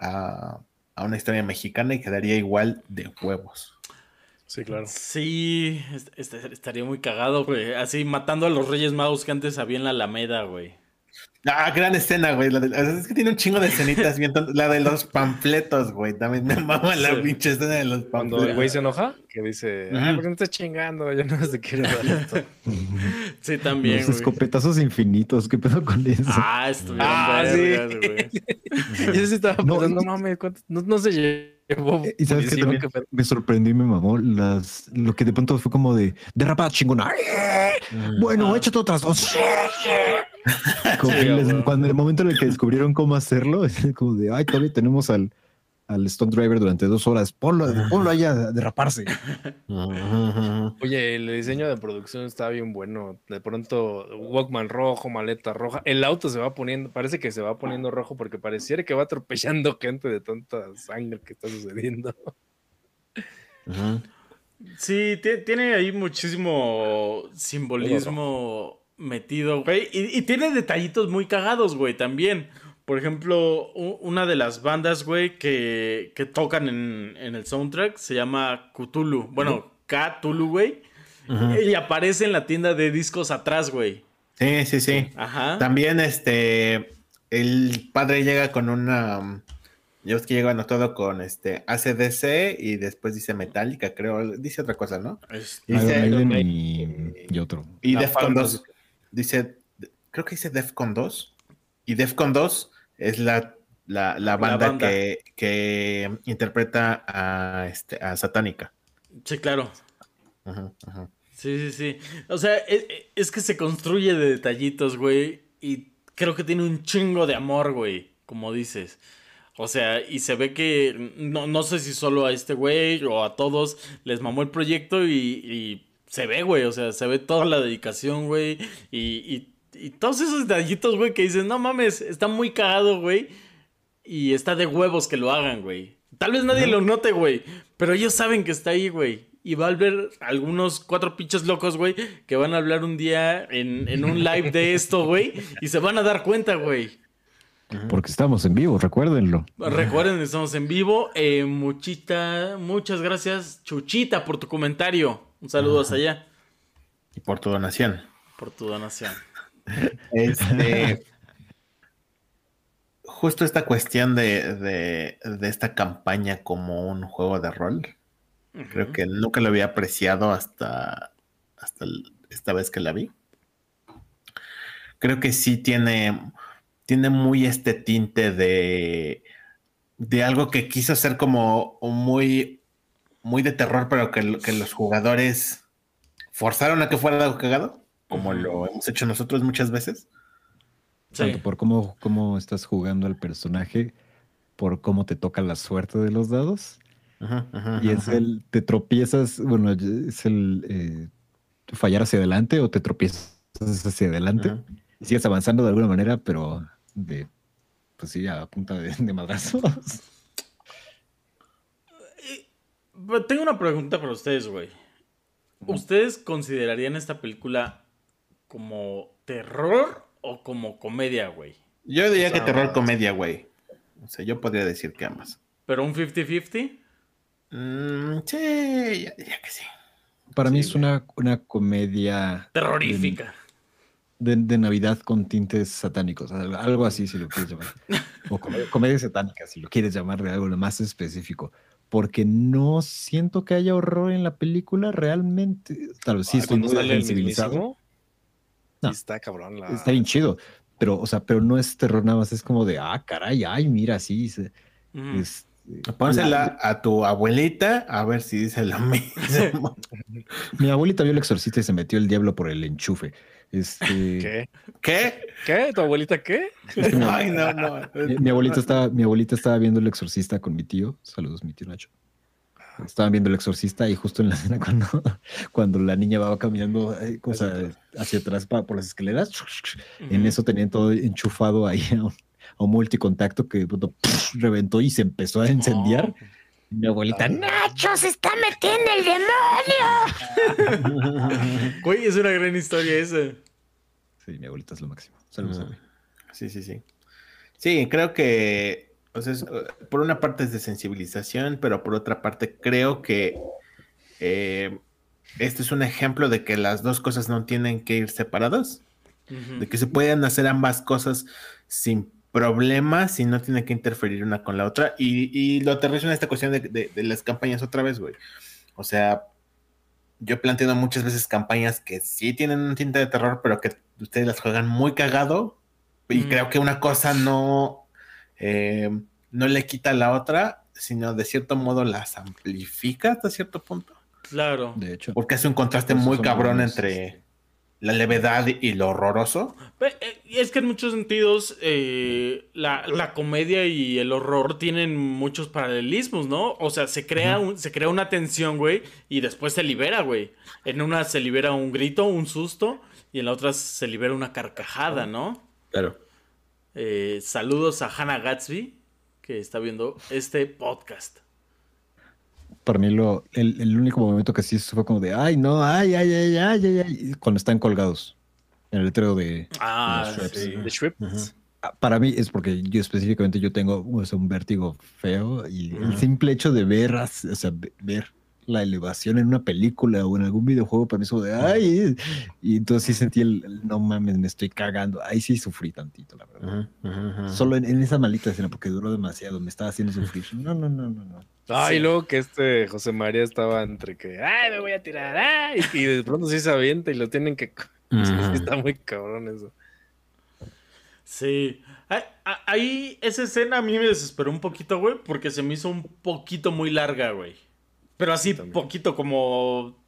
a, una historia mexicana y quedaría igual de huevos. Sí, claro. Sí, estaría muy cagado, güey. Así matando a los Reyes Magos que antes había en la Alameda, güey. Ah, gran escena, güey. es que tiene un chingo de escenitas bien La de los panfletos, güey. También me mama la pinche escena de los panfletos. Cuando el güey se enoja, que dice, ah, ¿por qué no estás chingando? Yo no sé qué dar esto. sí, también. Los escopetazos infinitos, ¿qué pedo con eso? Ah, estuvieron ah, sí. güey. Yo sí estaba pensando, no, mames, no, no se llevó. Y sabes que también me sorprendió y me mamó las, lo que de pronto fue como de derrapada chingona. Bueno, ah. échate otras dos. cuando en el momento en el que descubrieron cómo hacerlo, es como de, ay, todavía tenemos al, al Stone Driver durante dos horas, ponlo, ponlo ahí a derraparse. Oye, el diseño de producción está bien bueno. De pronto, Walkman rojo, maleta roja. El auto se va poniendo, parece que se va poniendo rojo porque pareciera que va atropellando gente de tanta sangre que está sucediendo. Sí, tiene ahí muchísimo simbolismo metido, güey. Y, tiene detallitos muy cagados, güey, también. Por ejemplo, una de las bandas, güey, que, que tocan en, el soundtrack se llama Cthulhu. Bueno, Cthulhu, güey. Y aparece en la tienda de discos atrás, güey. Sí, sí, sí. Ajá. También este el padre llega con una um, ya ves que llega anotado con este ACDC y después dice Metallica, creo, dice otra cosa, ¿no? Es- Dice- Iron Maiden y, y otro. Y Defcon Palma. 2 dice creo que dice Defcon 2 y Defcon 2 es la la, la banda, banda. Que, que interpreta a este a Satánica. Sí, claro. Sí, sí, sí. O sea, es, es que se construye de detallitos, güey. Y creo que tiene un chingo de amor, güey. Como dices. O sea, y se ve que no, no sé si solo a este güey o a todos les mamó el proyecto y, y se ve, güey. O sea, se ve toda la dedicación, güey. Y, y, y todos esos detallitos, güey, que dicen, no mames, está muy cagado, güey. Y está de huevos que lo hagan, güey. Tal vez nadie lo note, güey. Pero ellos saben que está ahí, güey. Y va a haber algunos cuatro pinches locos, güey, que van a hablar un día en, en un live de esto, güey. Y se van a dar cuenta, güey. Porque estamos en vivo, recuérdenlo. Recuerden, estamos en vivo. Eh, muchita, muchas gracias, Chuchita, por tu comentario. Un saludo hasta allá, Y por tu donación. por tu donación. Este, justo esta cuestión de, de, de esta campaña como un juego de rol, creo que nunca lo había apreciado hasta, hasta esta vez que la vi. Creo que sí tiene, tiene muy este tinte de, de algo que quiso ser como muy, muy de terror, pero que, lo- que los jugadores forzaron a que fuera algo cagado, como lo hemos hecho nosotros muchas veces. Sí. Tanto por cómo, cómo estás jugando al personaje, por cómo te toca la suerte de los dados. Y es el, te tropiezas, bueno, es el eh, fallar hacia adelante o te tropiezas hacia adelante. Y sigues avanzando de alguna manera, pero de, pues sí, a punta de, de madrazos. Pero tengo una pregunta para ustedes, güey. ¿Ustedes considerarían esta película como terror o como comedia, güey? Yo diría que terror comedia, güey. O sea, yo podría decir que ambas. ¿Pero un 50-50? Mm, sí, ya diría que sí. Para mí es una, una comedia Terrorífica. de, de Navidad con tintes satánicos, al- algo así si lo quieres llamar. O comedia, comedia satánica, si lo quieres llamar de algo más específico. Porque no siento que haya horror en la película realmente. Tal vez sí Ah, estoy muy sensibilizado. No. está cabrón la... Está bien chido. Pero, o sea, pero no es terror nada más, es como de, ah, caray, ay, mira, sí. se- es- Pónsela a tu abuelita a ver si dice lo mismo. Mi abuelita vio el exorcista y se metió el diablo por el enchufe. Este, ¿Qué? ¿Qué? ¿Qué? ¿Tu abuelita qué? Ay, no, no. mi, mi abuelita estaba, mi abuelita estaba viendo el exorcista con mi tío. Saludos, mi tío Nacho. Estaban viendo el exorcista y justo en la escena cuando, cuando la niña va caminando eh, cosa, hacia atrás por las escaleras, en eso tenían todo enchufado ahí a un, a un multicontacto que de pronto, reventó y se empezó a incendiar. Oh. Mi abuelita. Nacho se está metiendo el demonio. Güey, es una gran historia esa. Sí, mi abuelita es lo máximo. Saludos, Ujú. abuela. Sí, sí, sí. Sí, creo que, o sea, es, eh, por una parte es de sensibilización, pero por otra parte creo que eh, este es un ejemplo de que las dos cosas no tienen que ir separadas, de que se pueden hacer ambas cosas sin problemas y no tienen que interferir una con la otra. Y, y lo aterrizo en esta cuestión de, de- de las campañas otra vez, güey. O sea, yo he planteado muchas veces campañas que sí tienen un tinte de terror, pero que ustedes las juegan muy cagado. Y Mm. creo que una cosa no, eh, no le quita a la otra, sino de cierto modo las amplifica hasta cierto punto. Claro. De hecho, Porque hace un contraste Esos muy cabrón entre este. La levedad y lo horroroso. Eh, Es que en muchos sentidos eh, la, la comedia y el horror tienen muchos paralelismos, ¿no? O sea, se crea, un- se crea una tensión, güey, y después se libera, güey. En una se libera un grito, un susto, y en la otra se libera una carcajada, ¿no? Claro. Eh, saludos a Hannah Gatsby, que está viendo este podcast. Para mí lo, el, el único momento que sí fue como de, ay, no, ay, ay, ay, ay, ay, ay", cuando están colgados en el letrero de... Ah, sí. Ujú. Ah, Para mí es porque yo específicamente yo tengo o sea, un vértigo feo y el simple hecho de ver, o sea, ve- ver la elevación en una película o en algún videojuego, para mí eso de ay, y entonces sí sentí el, el, no mames, me estoy cagando. Ahí sí sufrí tantito, la verdad. Solo en, en esa maldita escena, porque duró demasiado, me estaba haciendo sufrir. No, no, no, no, no. Ah, Sí. y luego que este José María estaba entre que, ay, me voy a tirar, ay, y de pronto sí se avienta y lo tienen que... Está muy cabrón eso. Sí. Ahí, ahí esa escena a mí me desesperó un poquito, güey, porque se me hizo un poquito muy larga, güey. Pero así, También. poquito, como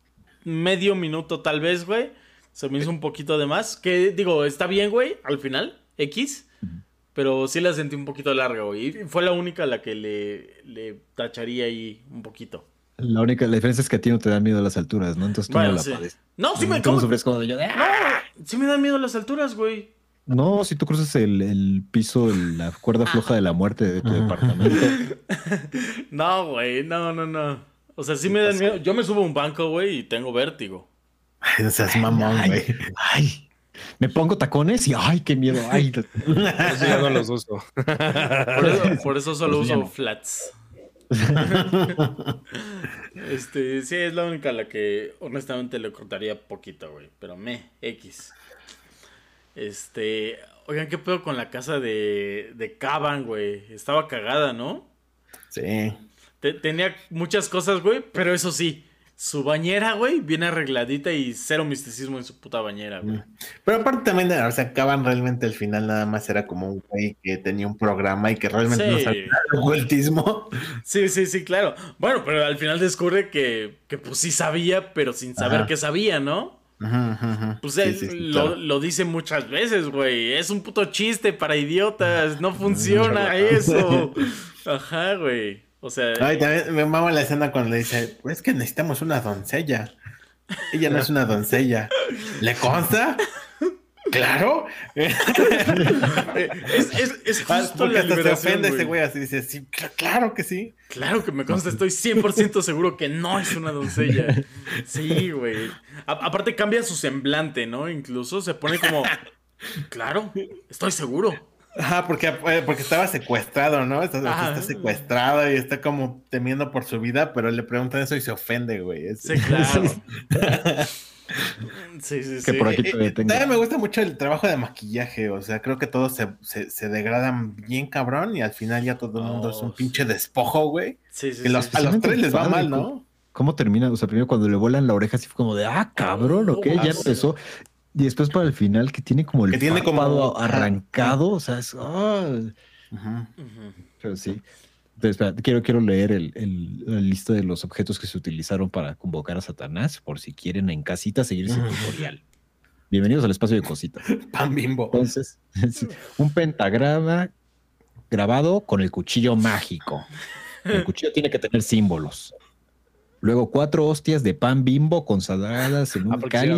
medio minuto tal vez, güey. Se me hizo un poquito de más. Que digo, está bien, güey, al final, X. Pero sí la sentí un poquito larga, güey. Y fue la única a la que le, le tacharía ahí un poquito. La única, la diferencia es que a ti no te da miedo las alturas, ¿no? Entonces tú Bueno, no la sí. padeces. No, sí me... ¿cómo? sufres como de yo de. No, sí me dan miedo las alturas, güey. No, si tú cruzas el, el piso, el- la cuerda floja de la muerte de tu departamento, No, güey, no, no, no. O sea, sí me dan miedo. Yo me subo a un banco, güey, y tengo vértigo. Ay, no seas mamón, Ay, güey. ay, me pongo tacones y ay, qué miedo, ay. Eso ya no los uso. Por eso, por eso solo Pues uso no. flats. Este, sí, es la única a la que honestamente le cortaría poquito, güey. Pero me, X. Este, oigan, ¿qué pedo con la casa de, de Caban, güey? Estaba cagada, ¿no? Sí. Te- tenía muchas cosas, güey, pero eso sí, su bañera, güey, bien arregladita y cero misticismo en su puta bañera, güey. Pero aparte también, o sea, acaban realmente al final nada más era como un güey que tenía un programa y que realmente no sabía de ocultismo. Sí, sí, sí, claro. Bueno, pero al final descubre que, que pues sí sabía, pero sin saber Ajá. que sabía, ¿no? Ujú. Pues él sí, sí, lo, claro. lo dice muchas veces, güey. Es un puto chiste para idiotas. No funciona eso. Ajá, güey. O sea, Ay, también me mama la escena cuando le dice, "Pues es que necesitamos una doncella. Ella no es una doncella. ¿Le consta? Claro. es, es, es justo Porque la hasta se liberación, ofende ese güey. güey así dice, sí, cl- claro que sí. Claro que me consta, estoy 100% seguro que no es una doncella. Sí, güey. A- aparte cambia su semblante, ¿no? Incluso se pone como, claro, estoy seguro. Ajá, porque, eh, porque estaba secuestrado, ¿no? Está, secuestrado y está como temiendo por su vida, pero le preguntan eso y se ofende, güey. Es- Sí, claro. Sí, sí, sí. Que por aquí Eh, te eh. También me gusta mucho el trabajo de maquillaje, o sea, creo que todos se, se, se degradan bien cabrón y al final ya todo el mundo es un Oh, pinche despojo, güey. Sí, sí, Que los- sí. a los tres les va mal. ¿no? ¿Cómo termina? O sea, primero cuando le vuelan la oreja, así fue como de, ah, cabrón, ok, Ah, ya sí. empezó. Y después para el final, que tiene como el Que tiene como- arrancado, o sea, es, pero sí. Entonces, espera, quiero, quiero leer el, el- la lista de los objetos que se utilizaron para convocar a Satanás, por si quieren en casita seguir ese tutorial. Bienvenidos al espacio de cositas. Pan bimbo. Entonces, un pentagrama grabado con el cuchillo mágico. El cuchillo tiene que tener símbolos. Luego cuatro hostias de pan bimbo consagradas en Ah, un sí era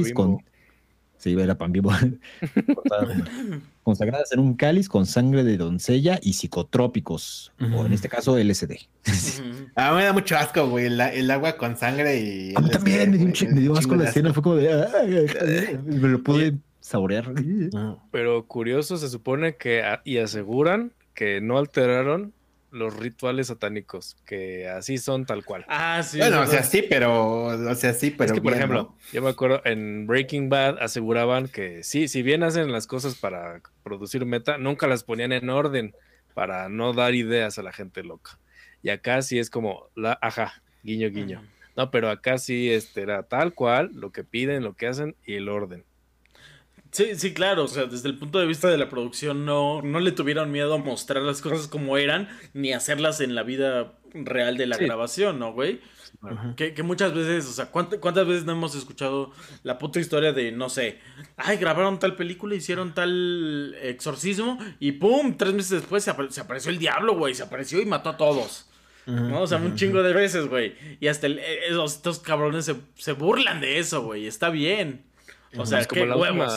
cáliz con... Bimbo. Sí, era pan bimbo. consagradas en un cáliz con sangre de doncella y psicotrópicos, o en este caso LSD. Ujú. A mí me da mucho asco, güey, el, el agua con sangre y... A mí también me dio, un me dio asco la escena, fue como de... "Ah", me lo pude saborear. Pero curioso, se supone que a- y aseguran que no alteraron los rituales satánicos, que así son tal cual. Ah, sí. Bueno, o sea, sí, pero... O sea, sí, pero es que, por bien, ejemplo, ¿no? yo me acuerdo en Breaking Bad aseguraban que sí, si bien hacen las cosas para producir meta, nunca las ponían en orden para no dar ideas a la gente loca. Y acá sí es como, la, ajá, guiño, guiño. No, pero acá sí este, era tal cual, lo que piden, lo que hacen y el orden. Sí, sí, claro. O sea, desde el punto de vista de la producción, no, no le tuvieron miedo a mostrar las cosas como eran, ni hacerlas en la vida real de la Sí. grabación, ¿no, güey? Que, que muchas veces, o sea, ¿cuánt- ¿cuántas veces no hemos escuchado la puta historia de, no sé, ay, grabaron tal película, hicieron tal exorcismo y ¡pum! Tres meses después se, apare- se apareció el diablo, güey, se apareció y mató a todos. ¿no? O sea, un chingo de veces, güey. Y hasta el- eh, esos, estos cabrones se, se burlan de eso, güey. Está bien. O sea, qué como la huevos.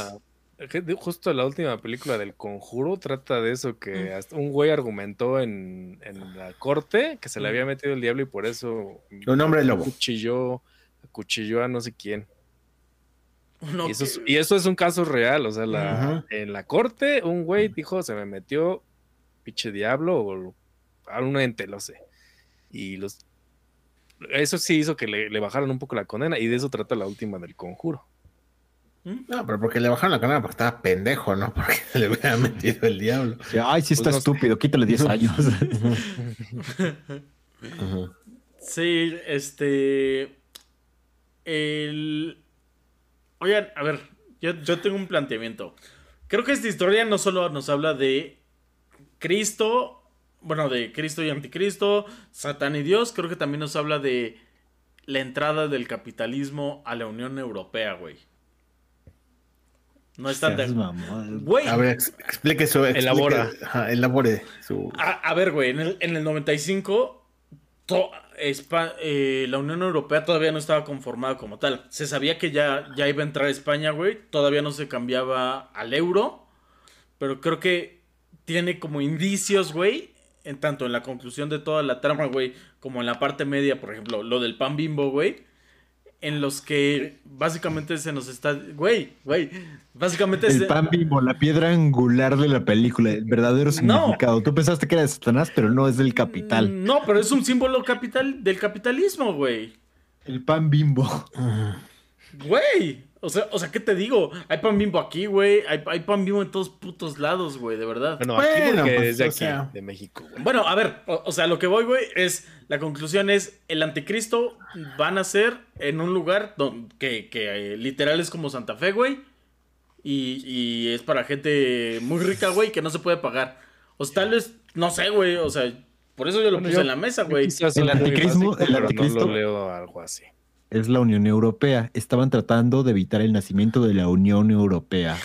última, justo la última película del Conjuro trata de eso, que Mm. hasta un güey argumentó en, en la corte que se le Mm. había metido el diablo y por eso Un hombre lobo. cuchilló, cuchilló a no sé quién. No, y, eso es, que- y eso es un caso real, o sea, la, en la corte un güey dijo, se me metió pinche diablo o a un ente, lo sé. Y los eso sí hizo que le, le bajaran un poco la condena y de eso trata la última del conjuro. No, pero porque le bajaron la condena porque estaba pendejo, ¿no? Porque se le hubiera metido el diablo. Sí, Ay, sí está Pues no sé. estúpido, quítale 10 años. Sí, este. El. Oigan, a ver, yo, yo tengo un planteamiento. Creo que esta historia no solo nos habla de Cristo, bueno, de Cristo y Anticristo, Satán y Dios, creo que también nos habla de la entrada del capitalismo a la Unión Europea, güey. No Seas mamón. Güey, A ver, ex- explique su. explique- Elabora. ajá, elabore su. A, a ver, güey, en el, en el 95, to- Espa- eh, la Unión Europea todavía no estaba conformada como tal. Se sabía que ya, ya iba a entrar España, güey. Todavía no se cambiaba al euro. Pero creo que tiene como indicios, güey. En tanto en la conclusión de toda la trama, güey. Como en la parte media, por ejemplo, lo del pan bimbo, güey. En los que básicamente se nos está. Güey, güey. Básicamente El se- pan bimbo, la piedra angular de la película, el verdadero significado. Tú pensaste que era de Satanás, pero no es del capital. No, pero es un símbolo capital del capitalismo, güey. El pan bimbo. Güey. O sea, o sea, ¿qué te digo? Hay pan bimbo aquí, güey. Hay, hay pan bimbo en todos putos lados, güey, de verdad. Bueno, aquí Bueno, porque pues, es de o aquí, sea. de México, güey. Bueno, a ver, o, o sea, lo que voy, güey, es. La conclusión es: el anticristo van a ser en un lugar don- que, que, eh, literal es como Santa Fe, güey. Y, y es para gente muy rica, güey, que no se puede pagar. O sea, tal vez, no sé, güey. O sea, por eso yo lo Bueno, puse yo- en la mesa, güey. El anticrismo- básico, el anticristo- No lo leo algo así. Es la Unión Europea. Estaban tratando de evitar el nacimiento de la Unión Europea.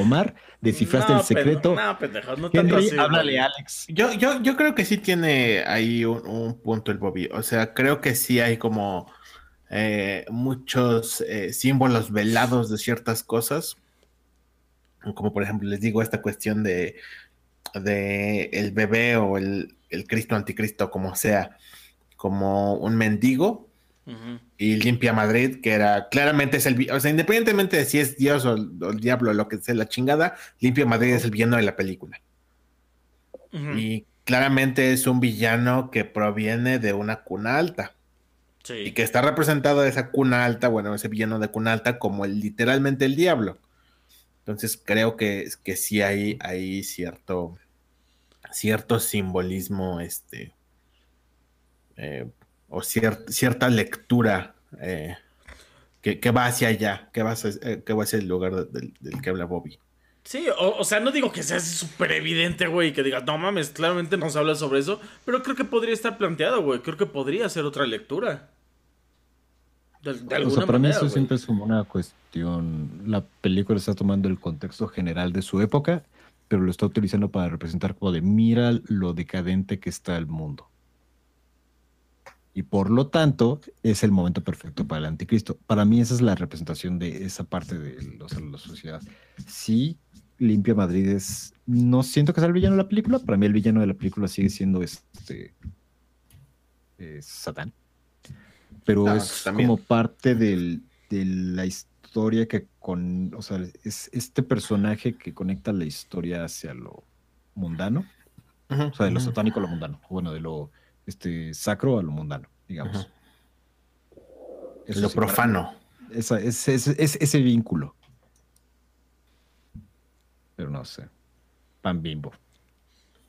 Omar, descifraste No, el secreto. pende- No, pendejos, no tanto Henry, así, háblale Alex. Yo, yo, yo creo que sí tiene ahí un, un punto el Bobby. O sea, creo que sí hay como eh, muchos eh, símbolos velados de ciertas cosas. Como por ejemplo, les digo, esta cuestión de, de el bebé o el, el Cristo anticristo, como sea, como un mendigo. Y limpia Madrid, que era claramente es el, o sea, independientemente de si es Dios o el, o el diablo o lo que sea la chingada, limpia Madrid es el villano de la película. Y claramente es un villano que proviene de una cuna alta. Sí. Y que está representado esa cuna alta, bueno, ese villano de cuna alta como el, literalmente el diablo. Entonces creo que, que sí hay, hay cierto, cierto simbolismo, este, eh, o cier- cierta lectura eh, que, que va hacia allá, que va hacia, eh, que va hacia el lugar de- del, del que habla Bobby. Sí, o, o sea, no digo que sea súper evidente, güey, que digas, no mames, claramente nos habla sobre eso, pero creo que podría estar planteado, güey, creo que podría ser otra lectura. De, de O sea, para mí eso siempre es como una cuestión. La película está tomando el contexto general de su época, pero lo está utilizando para representar como de mira lo decadente que está el mundo. Y por lo tanto, es el momento perfecto para el anticristo. Para mí, esa es la representación de esa parte de los, la sociedad. Sí, Limpia Madrid es. No siento que sea el villano de la película. Para mí, el villano de la película sigue siendo este. eh, Satán. Pero Ah, es también. como parte del- de la historia que con. O sea, es este personaje que conecta la historia hacia lo mundano. O sea, de lo satánico a lo mundano. Bueno, de lo este, sacro a lo mundano, digamos. Eso Lo sí, profano. esa- es, es- es- ese vínculo. Pero no sé. Pan bimbo.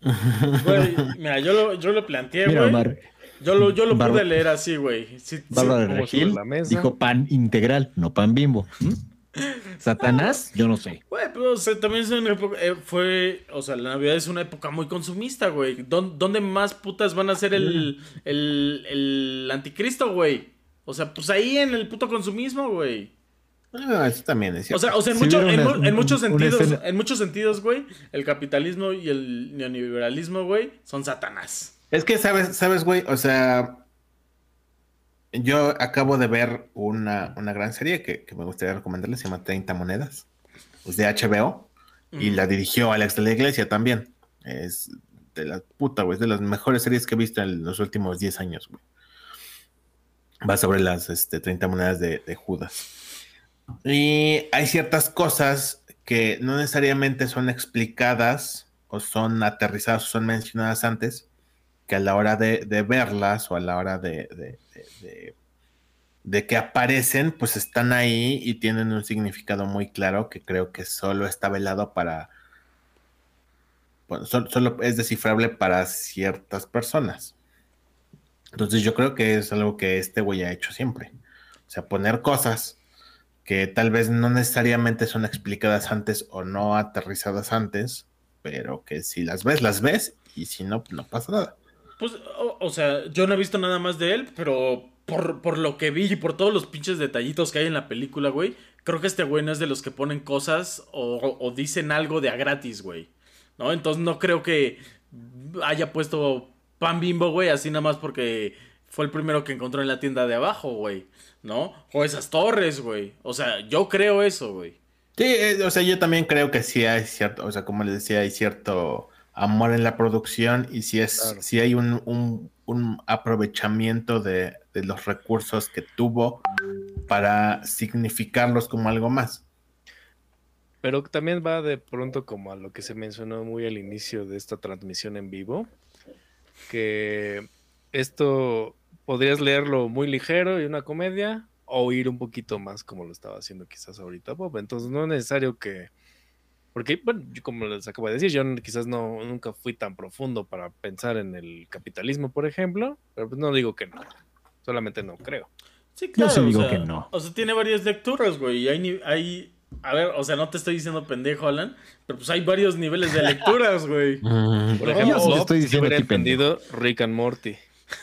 Güey, mira, yo lo, yo lo planteé, Mira, güey. Omar, Yo lo, yo lo pude leer así, güey. Sí, sí. Bárbara Regil la mesa. dijo pan integral, no pan bimbo. ¿Mm? Satanás, yo no sé. Güey, pero o sea, también es una época, eh, fue, o sea, la Navidad es una época muy consumista, güey. ¿Dó- ¿Dónde más putas van a ser el, el, el anticristo, güey? O sea, pues ahí en el puto consumismo, güey. Eso también es O sea, o sea, en, mucho- hubiera en, una- mu- en muchos sentidos, en muchos sentidos, güey, el capitalismo y el neoliberalismo, güey, son satanás. Es que, ¿sabes, sabes, güey? O sea, yo acabo de ver una, una gran serie que, que me gustaría recomendarles, se llama 30 Monedas. Es de HBO y la dirigió Alex de la Iglesia también. Es de la puta, güey, es de las mejores series que he visto en los últimos 10 años, güey. Va sobre las este, 30 monedas de, de Judas. Y hay ciertas cosas que no necesariamente son explicadas o son aterrizadas o son mencionadas antes, que a la hora de, de verlas o a la hora de, de, de, que aparecen, pues están ahí y tienen un significado muy claro que creo que solo está velado para... Bueno, sol- solo es descifrable para ciertas personas. Entonces yo creo que es algo que este güey ha hecho siempre. O sea, poner cosas que tal vez no necesariamente son explicadas antes o no aterrizadas antes, pero que si las ves, las ves y si no, no pasa nada. Pues, o, sea, yo no he visto nada más de él, pero por, por lo que vi y por todos los pinches detallitos que hay en la película, güey, creo que este güey no es de los que ponen cosas o, o dicen algo de a gratis, güey. ¿No? Entonces no creo que haya puesto pan bimbo, güey, así nada más porque fue el primero que encontró en la tienda de abajo, güey. ¿No? O esas torres, güey. O sea, yo creo eso, güey. Sí, eh, o sea, yo también creo que sí hay cierto, o sea, como les decía, hay cierto amor en la producción y si es, Claro. si hay un, un- un aprovechamiento de, de los recursos que tuvo para significarlos como algo más. Pero también va de pronto como a lo que se mencionó muy al inicio de esta transmisión en vivo, que esto podrías leerlo muy ligero y una comedia o ir un poquito más como lo estaba haciendo quizás ahorita Bob. Entonces no es necesario que... Porque, bueno, yo como les acabo de decir, yo quizás no, nunca fui tan profundo para pensar en el capitalismo, por ejemplo, pero pues no digo que no, solamente no creo. Sí, Yo claro. sí o digo sea, que no. O sea, tiene varias lecturas, güey. Y hay, ni- hay. A ver, o sea, no te estoy diciendo pendejo, Alan. Pero pues hay varios niveles de lecturas, güey. Por Yo ejemplo, sí Bob estoy sí diciendo hubiera entendido Rick and Morty.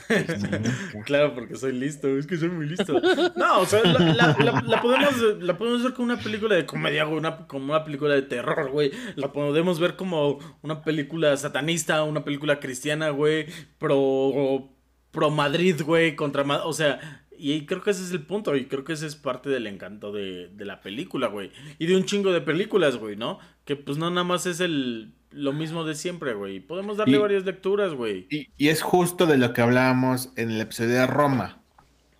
Claro, porque soy listo. Es que soy muy listo. No, o sea, la, podemos, la podemos ver como una película de comedia, güey. Una, como una película de terror, güey. La podemos ver como una película satanista, una película cristiana, güey. Pro. Pro Madrid, güey. Contra. Ma- O sea. Y creo que ese es el punto, y creo que ese es parte del encanto de, de la película, güey. Y de un chingo de películas, güey, ¿no? Que pues no nada más es el lo mismo de siempre, güey. Podemos darle Y- varias lecturas, güey. Y, y es justo de lo que hablábamos en el episodio de Roma.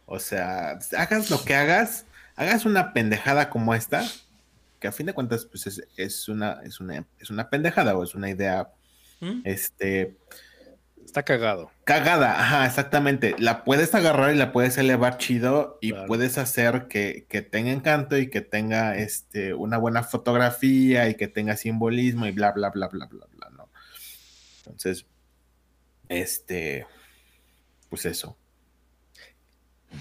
O sea, hagas lo que hagas, hagas una pendejada como esta, que a fin de cuentas, pues es, es una, es una, es una pendejada o es una idea, ¿Mm? este, Está cagado. cagada, ajá, exactamente. La puedes agarrar y la puedes elevar chido y Claro. puedes hacer que, que tenga encanto y que tenga este, una buena fotografía y que tenga simbolismo y bla, bla, bla, bla, bla, bla, ¿no? Entonces, este, pues eso.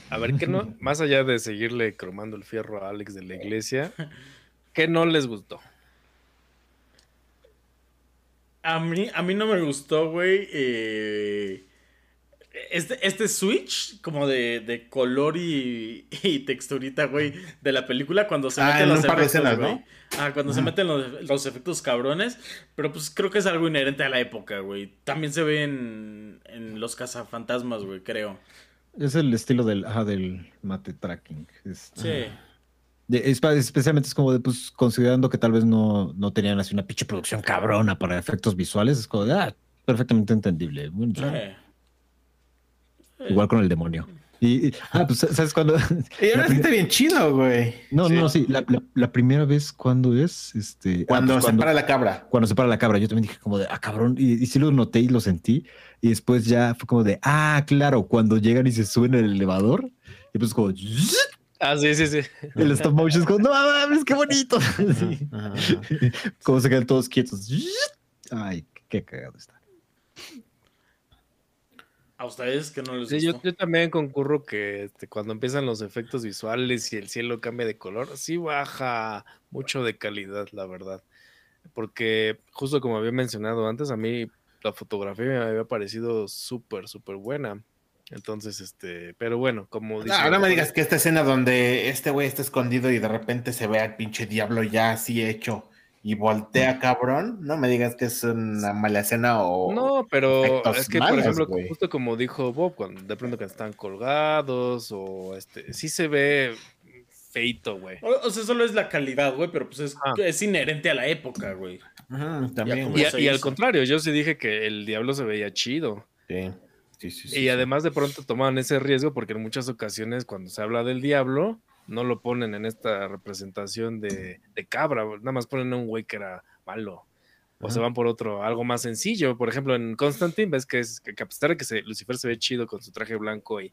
A ver, ¿qué no? Más allá de seguirle cromando el fierro a Alex de la iglesia, ¿qué no les gustó? A mí, a mí no me gustó, güey. eh, este, este switch como de, de color y, y texturita, güey, de la película cuando se Ah, meten en los un par de efectos, escenas, güey. ¿no? Ah, cuando se meten los, los efectos cabrones. Pero pues creo que es algo inherente a la época, güey. También se ve en, en los cazafantasmas, güey, creo. Es el estilo del, ajá, del mate tracking. Es- Sí. De- especialmente es como de, pues, considerando que tal vez no, no tenían así una pinche producción cabrona para efectos visuales, es como de, ah, perfectamente entendible. Bueno. Igual con el demonio. Y, y- ah, pues, ¿sabes cuándo? Y ahora está bien chido, güey. No, Sí. no, sí, la, la- la primera vez, ¿cuándo es? Este, ah, Cuando pues, se para la cabra. cuando se para la cabra, yo también dije como de, ah, cabrón, y, y sí lo noté y lo sentí, y después ya fue como de, ah, claro, cuando llegan y se suben al elevador, y pues como, Ah, sí, sí, sí. el stop motion es como, no mames, qué bonito. Sí. Ajá, ajá. Como se quedan todos quietos. Ay, qué cagado está. A ustedes que no les Sí, yo también concurro que este, cuando empiezan los efectos visuales y el cielo cambia de color, sí baja mucho de calidad, la verdad. Porque justo como había mencionado antes, a mí la fotografía me había parecido súper, súper buena. Entonces, este, pero bueno, como dice... No, no me digas que esta escena donde este güey está escondido y de repente se ve al pinche diablo ya así hecho y voltea cabrón, no me digas que es una mala escena o... No, pero es que, malos, por ejemplo, justo como dijo Bob, cuando de pronto que están colgados o este, sí se ve feito, güey. O, o sea, solo es la calidad, güey, pero pues es, Ah. es inherente a la época, güey. Ujú, también. como Y, y al contrario, yo sí dije que el diablo se veía chido. Sí, sí, sí, sí, Y además de pronto tomaban ese riesgo porque en muchas ocasiones cuando se habla del diablo, no lo ponen en esta representación de, de cabra, nada más ponen a un güey que era malo. o se van por otro, algo más sencillo. Por ejemplo, en Constantine ves que, es, que a pesar de que se- Lucifer se ve chido con su traje blanco y,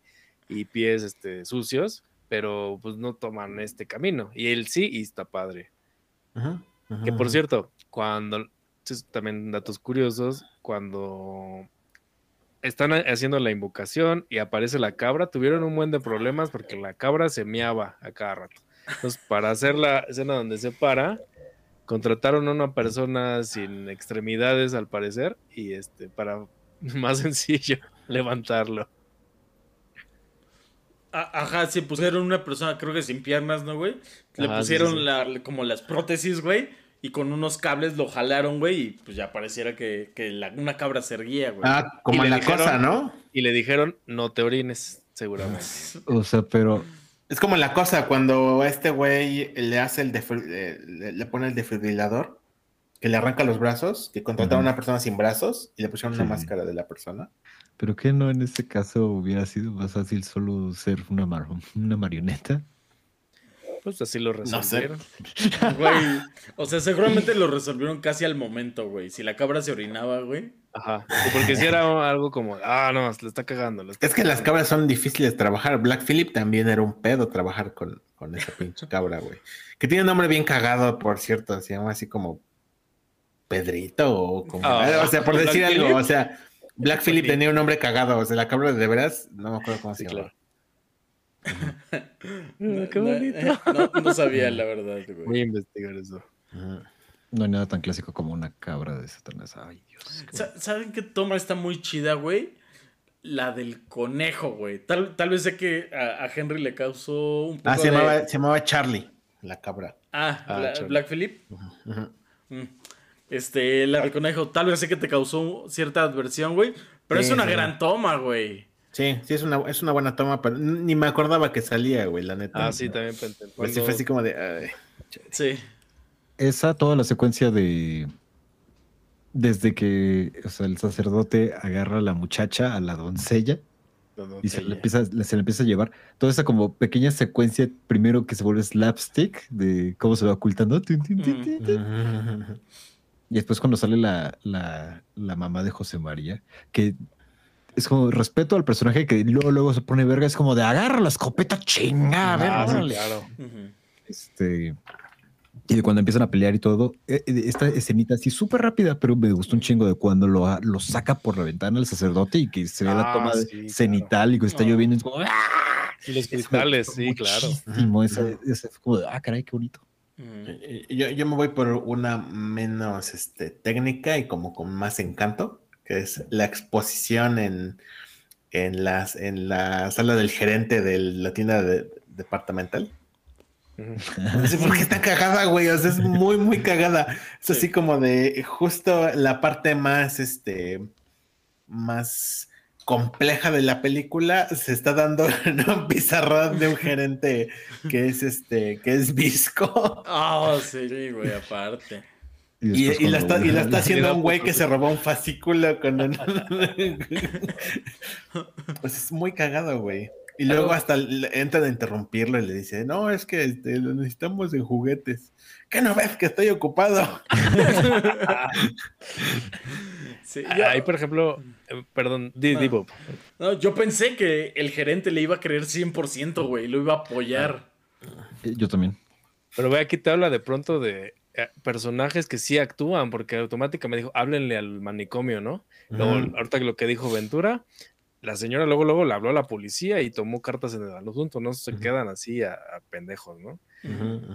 y pies este, sucios, pero pues no toman este camino. Y él sí, y está padre. Ajá, ajá, Que por cierto, cuando, también datos curiosos, cuando están ha- haciendo la invocación y aparece la cabra, tuvieron un buen de problemas porque la cabra se miaba a cada rato. Entonces, para hacer la escena donde se para, contrataron a una persona sin extremidades al parecer y este, para más sencillo levantarlo. Ajá, sí, pusieron una persona, creo que sin piernas, ¿no, güey? Le Ajá, pusieron sí, sí. la- como las prótesis, güey, y con unos cables lo jalaron, güey, y pues ya pareciera que, que la- una cabra se erguía, güey. Ah, como en la dijeron- cosa, ¿no? Y le dijeron, no te orines, seguramente. O sea, pero Es como la cosa cuando este güey le hace el eh, le, le pone el desfibrilador, que le arranca los brazos, que contrataron a una persona sin brazos y le pusieron una Sí. máscara de la persona. ¿Pero qué no en este caso hubiera sido más fácil solo ser una, mar- una marioneta? Pues así lo No sé. resolvieron. Güey, o sea, seguramente lo resolvieron casi al momento, güey. Si la cabra se orinaba, güey. Ajá. Porque si era algo como, ah, no, le está cagando. le está Es que las cagando". cabras son difíciles de trabajar. Black Phillip también era un pedo trabajar con, con esa pinche cabra, güey. Que tiene un nombre bien cagado, por cierto. Se llama así como Pedrito o como... Ah, o sea, por ¿Black decir algo, Phillip? o sea, Black Phillip tenía un nombre cagado. O sea, la cabra de veras, no me acuerdo cómo se Sí, llama. claro. Qué No- bonito. No, no sabía, la verdad, Voy güey. a investigar eso. No hay nada tan clásico como una cabra de Satanás. Ay, Dios. qué ¿Saben qué toma está muy chida, güey? La del conejo, güey. Tal, tal vez sé que a, a Henry le causó un poco Ah, se de- llamaba, se llamaba Charlie, la cabra. Ah, Ah, chale. Black Phillip. Ujú. Mm. Este, la del conejo, tal vez sé que te causó cierta adversión, güey. Pero Sí, es una sí. gran toma, güey. Sí, sí, es una, es una buena toma, pero ni me acordaba que salía, güey, la neta. Ah, sí, también pensé. Pues sí, Cuando- fue así como de... ay. Sí. Esa, toda la secuencia de. Desde que o sea, el sacerdote agarra a la muchacha, a la doncella, y se le, empieza, se le empieza a llevar. Toda esa como pequeña secuencia, primero que se vuelve slapstick, de cómo se va ocultando. Mm. Y después cuando sale la, la, la mamá de José María, que es como respeto al personaje que luego, luego se pone verga, es como de agarra la escopeta, chinga, a ver, Ah, sí, órale". claro. Este. Y de cuando empiezan a pelear y todo, eh, eh, esta escenita así súper rápida, pero me gustó un chingo de cuando lo, lo saca por la ventana el sacerdote y que se ve la Ah, toma de- sí, claro. cenital y que está Ah. lloviendo. Es como, ¡ah! Y los Eso me cristales, sí, claro. muchísimo, ese- ese fue como de, ah, caray, qué bonito. Eh, Yo, yo me voy por una menos este, técnica y como con más encanto, que es la exposición en, en, las, en la sala del gerente de la tienda de- departamental. Ujú. No sé por qué está cagada, güey. O sea, es muy, muy cagada. Es Sí. así como de justo la parte más, este, más compleja de la película se está dando en un pizarrón de un gerente que es este, que es visco. Ah, sí, güey, aparte. Y, la está, y la está haciendo un güey puto, que se robó un fascículo con un... Pues es muy cagado, güey. Y luego hasta entran a interrumpirlo y le dice, no, es que este, lo necesitamos en juguetes. ¿Qué no ves que estoy ocupado? Sí, yo, Ahí, por ejemplo, eh, perdón, di, di, Ah. Bob. no, yo pensé que el gerente le iba a creer 100%, güey. Lo iba a apoyar. Yo también. Pero ve, aquí te habla de pronto de personajes que sí actúan, porque automáticamente dijo, háblenle al manicomio, ¿no? Luego, ahorita que lo que dijo Ventura, la señora luego, luego le habló a la policía y tomó cartas en el asunto, no se quedan así a, a pendejos, ¿no?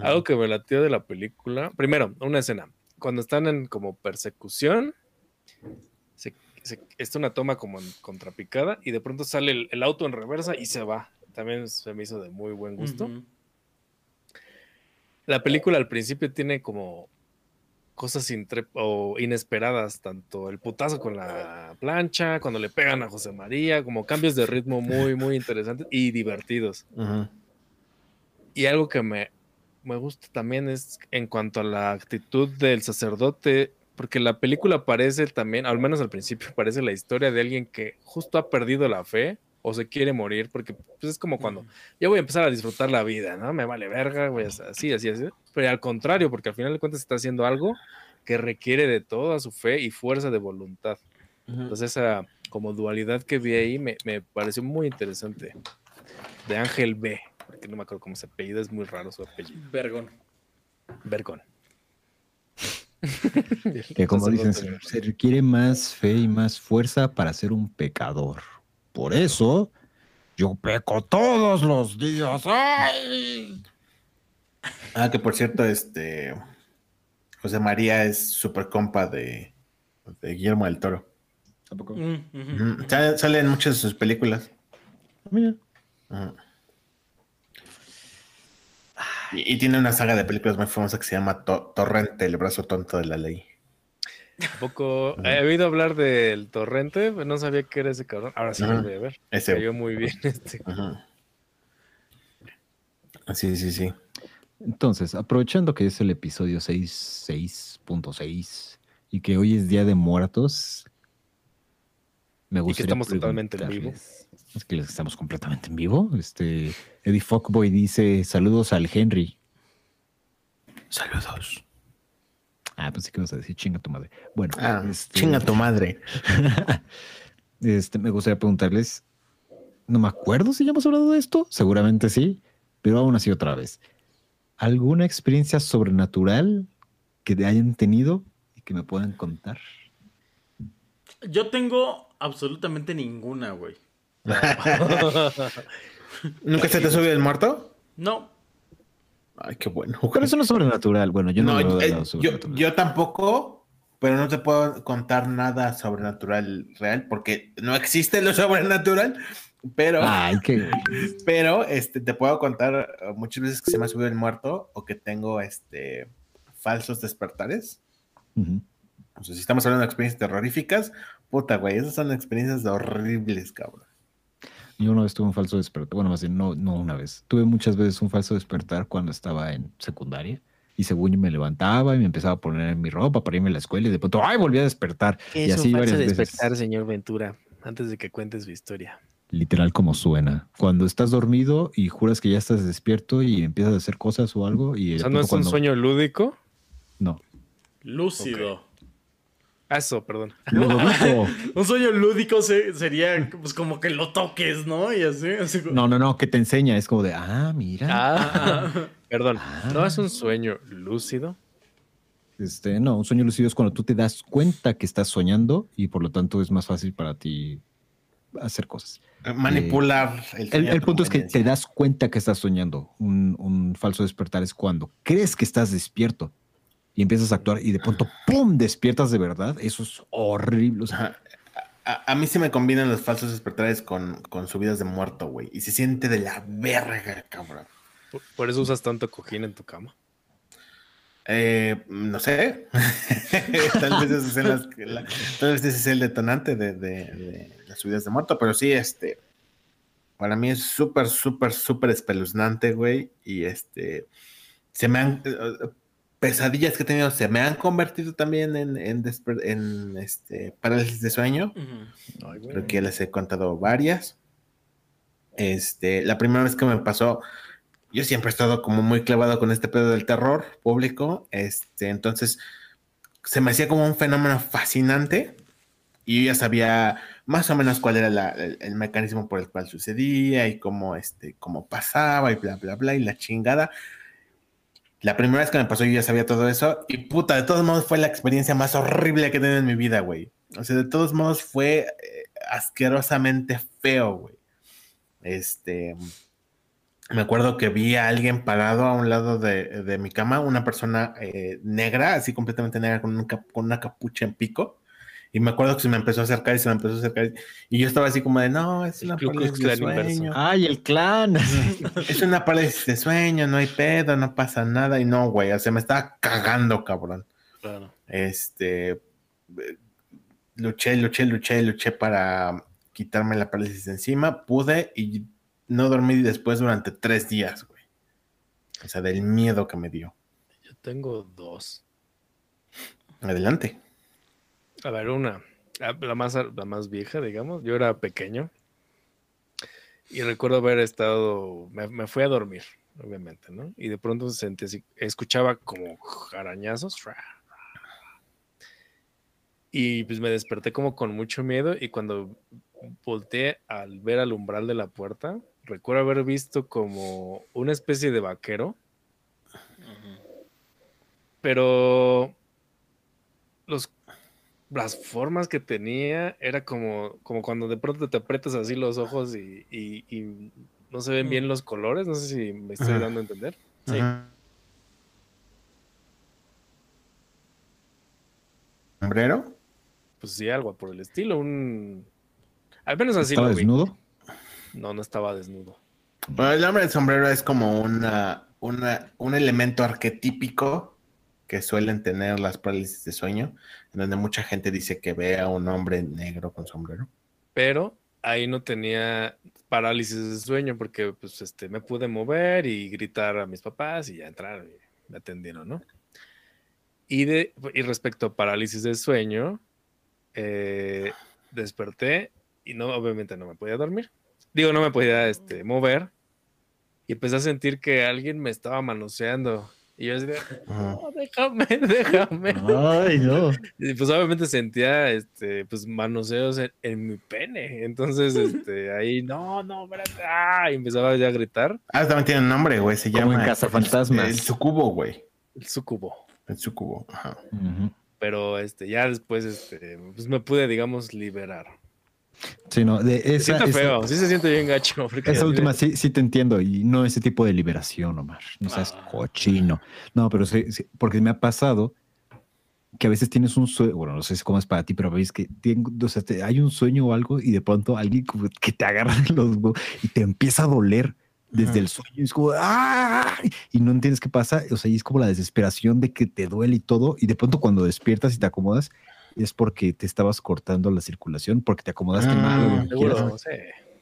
Algo que me latió de la película. Primero, una escena. Cuando están en como persecución, se, se- está una toma como en contrapicada y de pronto sale el, el auto en reversa y se va. También se me hizo de muy buen gusto. La película al principio tiene como cosas o inesperadas, tanto el putazo con la plancha, cuando le pegan a José María, como cambios de ritmo muy, muy interesantes y divertidos. Y algo que me, me gusta también es en cuanto a la actitud del sacerdote, porque la película parece también, al menos al principio, parece la historia de alguien que justo ha perdido la fe o se quiere morir, porque pues, es como cuando yo voy a empezar a disfrutar la vida, ¿no? Me vale verga, güey, así, así, así. Pero al contrario, porque al final de cuentas está haciendo algo que requiere de toda su fe y fuerza de voluntad. Entonces esa como dualidad que vi ahí me, me pareció muy interesante. De Ángel B, porque no me acuerdo cómo se apellida, es muy raro su apellido. Vergón. Vergón. Que como dicen, se requiere más fe y más fuerza para ser un pecador. Por eso, yo peco todos los días. ¡Ay! Ah, que por cierto, este José María es super compa de, de Guillermo del Toro. Tampoco. Mm, ujú. Sale, sale en muchas de sus películas. Mira. Ujú. Y, y tiene una saga de películas muy famosa que se llama To- Torrente, el brazo tonto de la ley. Poco he oído hablar del torrente, pero no sabía que era ese cabrón. Ahora sí lo Ajá. voy a ver. Ese. Cayó muy bien este. Ujú. Sí, sí, sí. Entonces, aprovechando que es el episodio 6, 6.6 y que hoy es Día de Muertos, me Y que gustaría estamos totalmente en vivo. Es que estamos completamente en vivo. Este, Eddie Fuckboy dice, saludos al Henry. Saludos. Ah, pues sí que vas a decir, chinga tu madre. Bueno, Ah, este, chinga tu madre. este, me gustaría preguntarles, no me acuerdo si ya hemos hablado de esto, seguramente sí, pero aún así otra vez. ¿Alguna experiencia sobrenatural que te hayan tenido y que me puedan contar? Yo tengo absolutamente ninguna, güey. ¿Nunca se te subió el muerto? No. Ay, qué bueno. Pero eso no es sobrenatural. Bueno, yo no, No, eh, yo, yo tampoco, pero no te puedo contar nada sobrenatural real porque no existe lo sobrenatural, pero, Ay, qué pero este, te puedo contar eh, muchas veces que se me ha subido el muerto o que tengo este, falsos despertares. O sea, si estamos hablando de experiencias terroríficas, puta, güey, esas son experiencias horribles, cabrón. Yo una vez tuve un falso despertar. Bueno, más bien, no, no una vez. Tuve muchas veces un falso despertar cuando estaba en secundaria. Y según yo me levantaba y me empezaba a poner en mi ropa para irme a la escuela y de pronto, ¡ay! Volví a despertar. y así varias veces. señor Ventura? Antes de que cuentes su historia. Literal como suena. Cuando estás dormido y juras que ya estás despierto y empiezas a hacer cosas o algo y O sea, no es un sueño lúdico. No. Lúcido. Eso, perdón. Ludovico. Un sueño lúdico se- sería pues como que lo toques, ¿no? Y así. así como- No, no, no, que te enseña. Es como de, ah, mira. Ah, perdón. Ah. No es un sueño lúcido. Este, no, un sueño lúcido es cuando tú te das cuenta que estás soñando y por lo tanto es más fácil para ti hacer cosas. Manipular el El, el punto es que te das cuenta que estás soñando. Un, un falso despertar es cuando crees que estás despierto y empiezas a actuar y de pronto, ¡pum!, despiertas de verdad. Eso es horrible. o sea, Ajá. A, a mí se me combinan los falsos despertares con, con subidas de muerto, güey. Y se siente de la verga, cabrón. Por- Por eso usas tanto cojín en tu cama. Eh, no sé. tal, vez ese es el, la- tal vez ese es el detonante de, de- de las subidas de muerto, pero sí, este. Para mí es súper, súper, súper espeluznante, güey. Y este. Se me han. Pesadillas que he tenido se me han convertido también en, en, en, este, parálisis de sueño. Ay, güey. Creo que ya les he contado varias. Este, la primera vez que me pasó, yo siempre he estado como muy clavado con este pedo del terror público. Este, entonces se me hacía como un fenómeno fascinante y yo ya sabía más o menos cuál era la- el, el mecanismo por el cual sucedía y cómo, este, cómo pasaba y bla, bla, bla, y la chingada. La primera vez que me pasó yo ya sabía todo eso y puta, de todos modos fue la experiencia más horrible que he tenido en mi vida, güey. O sea, de todos modos fue eh, asquerosamente feo, güey. Este, me acuerdo que vi a alguien parado a un lado de, de mi cama, una persona eh, negra, así completamente negra, con, un con una capucha en pico. Y me acuerdo que se me empezó a acercar y se me empezó a acercar. Y yo estaba así como de, no, es una parálisis de sueño. ¡Ay, el clan! Es una parálisis de sueño, no hay pedo, no pasa nada. Y no, güey, o sea, me estaba cagando, cabrón. Claro. Este, luché, luché, luché, luché para quitarme la parálisis de encima. Pude y no dormí después durante tres días, güey. O sea, del miedo que me dio. Yo tengo dos. Adelante. A ver, una. La la más, la más vieja, digamos. Yo era pequeño. Y recuerdo haber estado. Me, me fui a dormir, obviamente, ¿no? Y de pronto sentí. Escuchaba como arañazos. Y pues me desperté como con mucho miedo y cuando volteé al ver al umbral de la puerta, recuerdo haber visto como una especie de vaquero, pero las formas que tenía era como, como cuando de pronto te aprietas así los ojos y, y- y no se ven bien los colores, no sé si me estoy Ajá. dando a entender. Sí. Ajá. ¿Sombrero? Pues sí, algo por el estilo, un... Al menos así ¿Estaba lo vi. desnudo? No, no estaba desnudo. Bueno, el hombre del sombrero es como una, una, un elemento arquetípico que suelen tener las parálisis de sueño, en donde mucha gente dice que ve a un hombre negro con sombrero. Pero ahí no tenía parálisis de sueño porque pues este me pude mover y gritar a mis papás y ya entraron y me atendieron, ¿no? Y, de, y respecto a parálisis de sueño, eh, desperté y no, obviamente no me podía dormir. Digo, no me podía este, mover y empecé a sentir que alguien me estaba manoseando. Y yo así de, "No, déjame, déjame. Ay, no. Y pues obviamente sentía este, pues manoseos en, en mi pene. Entonces, este, ahí, no, no, espérate. Ah, y empezaba ya a gritar. Ah, también tiene un nombre, güey. Se Como llama en Cazafantasmas. El sucubo, güey. El sucubo. El sucubo. Ajá. Pero este, ya después, este, pues me pude, digamos, liberar. Sí, no, de Se esa, siente esa- feo, sí se siente bien gacho. esa última sí, sí te entiendo y no ese tipo de liberación, Omar. No seas Ah. cochino. No, pero sí, sí, porque me ha pasado que a veces tienes un sueño, bueno, no sé cómo es para ti, pero ves que tengo, o sea, te- hay un sueño o algo y de pronto alguien que te agarra los y te empieza a doler desde Ajá. el sueño. Y es como, ¡ah! Y no entiendes qué pasa. O sea, y es como la desesperación de que te duele y todo. Y de pronto cuando despiertas y te acomodas, es porque te estabas cortando la circulación, porque te acomodaste Ah, mal. Seguro, sí.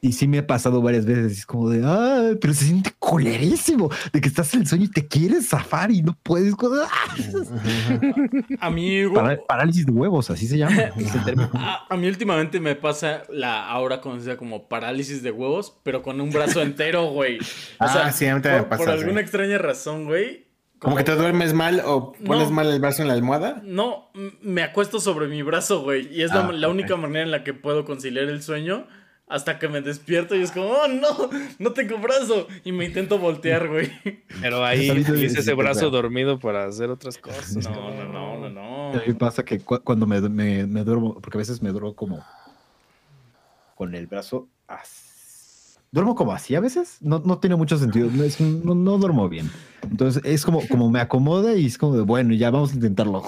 Y sí me ha pasado varias veces. Es como de, ah, pero se siente colerísimo de que estás en el sueño y te quieres zafar y no puedes. como, ¡ah! Amigo. Pará- parálisis de huevos, así se llama. término. A, a mí últimamente me pasa la ahora conocida como parálisis de huevos, pero con un brazo entero, güey. O Ah, sea, sí, a mí también por, me pasa, por alguna sí. extraña razón, güey. Como que te duermes mal o pones No. mal el brazo en la almohada. No, me acuesto sobre mi brazo, güey. Y es la, Ah, la única manera en la que puedo conciliar el sueño. Hasta que me despierto y es como, oh no, no tengo brazo. Y me intento voltear, güey. Pero ahí hice ese brazo dormido para hacer otras cosas. No, no, no, no, no. A mí me pasa que cu- cuando me, me- me duermo, porque a veces me duermo como con el brazo así. Duermo como así a veces. No, no tiene mucho sentido. No, es- no- no duermo bien. Entonces es como, como me acomoda y es como de, bueno, ya vamos a intentarlo.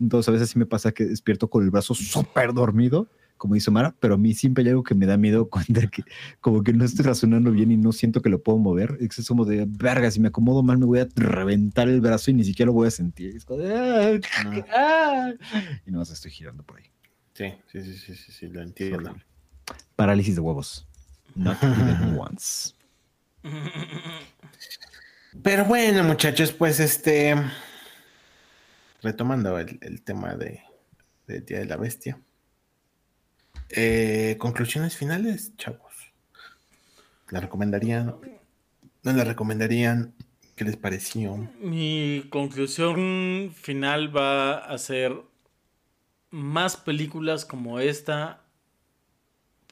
Entonces a veces sí me pasa que despierto con el brazo súper dormido, como dice Mara, pero a mí siempre hay algo que me da miedo cuando que como que no estoy razonando bien y no siento que lo puedo mover. Es como de, verga, si me acomodo mal me voy a reventar el brazo y ni siquiera lo voy a sentir. Es como de, "Ah, ah", y no estoy girando por ahí. Sí, sí, sí, sí, sí, sí, lo entiendo. Parálisis de huevos. Not even once. Pero bueno, muchachos, pues este. Retomando el, el tema de, del Día de la Bestia. Eh, conclusiones finales, chavos. ¿La recomendarían? ¿No la recomendarían? ¿Qué les pareció? Mi conclusión final va a ser más películas como esta,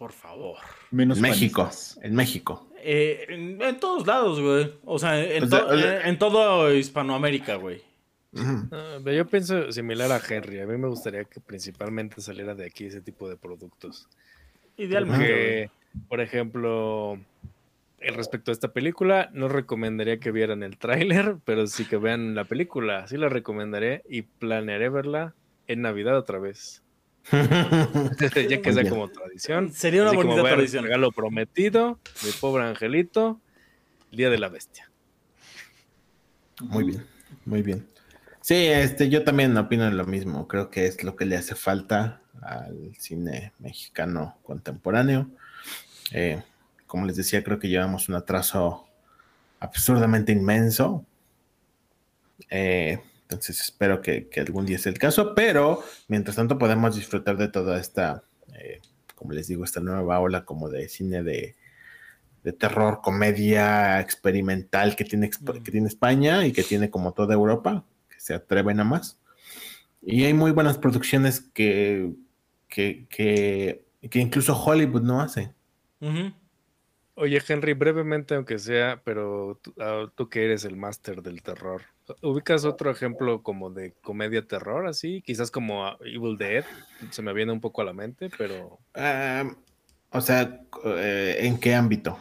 por favor. Menos En México, panistas. en México. Eh, en, en todos lados, güey. O sea, en, O sea, to- o sea- en- en todo Hispanoamérica, güey. Ah, yo pienso similar a Henry. A mí me gustaría que principalmente saliera de aquí ese tipo de productos. Idealmente. Porque, por ejemplo, el respecto a esta película, no recomendaría que vieran el tráiler, pero sí que vean la película. Sí la recomendaré y planearé verla en Navidad otra vez. ya que sea como tradición. Sería una Así como bonita ver tradición. Regalo prometido, mi pobre angelito, el Día de la Bestia. Muy bien, muy bien. Sí, este, yo también opino lo mismo. Creo que es lo que le hace falta al cine mexicano contemporáneo. Eh, como les decía, creo que llevamos un atraso absurdamente inmenso. Eh, entonces espero que, que algún día sea el caso, pero mientras tanto podemos disfrutar de toda esta, eh, como les digo, esta nueva ola como de cine de, de terror, comedia experimental que tiene, exp- que tiene España y que tiene como toda Europa, que se atreven a más. Y hay muy buenas producciones que, que, que, que incluso Hollywood no hace. Ujú. Oye, Henry, brevemente, aunque sea, pero tú, ah, tú que eres el máster del terror, ¿ubicas otro ejemplo como de comedia terror así? Quizás como ah, Evil Dead, se me viene un poco a la mente, pero o sea, eh, ¿en qué ámbito?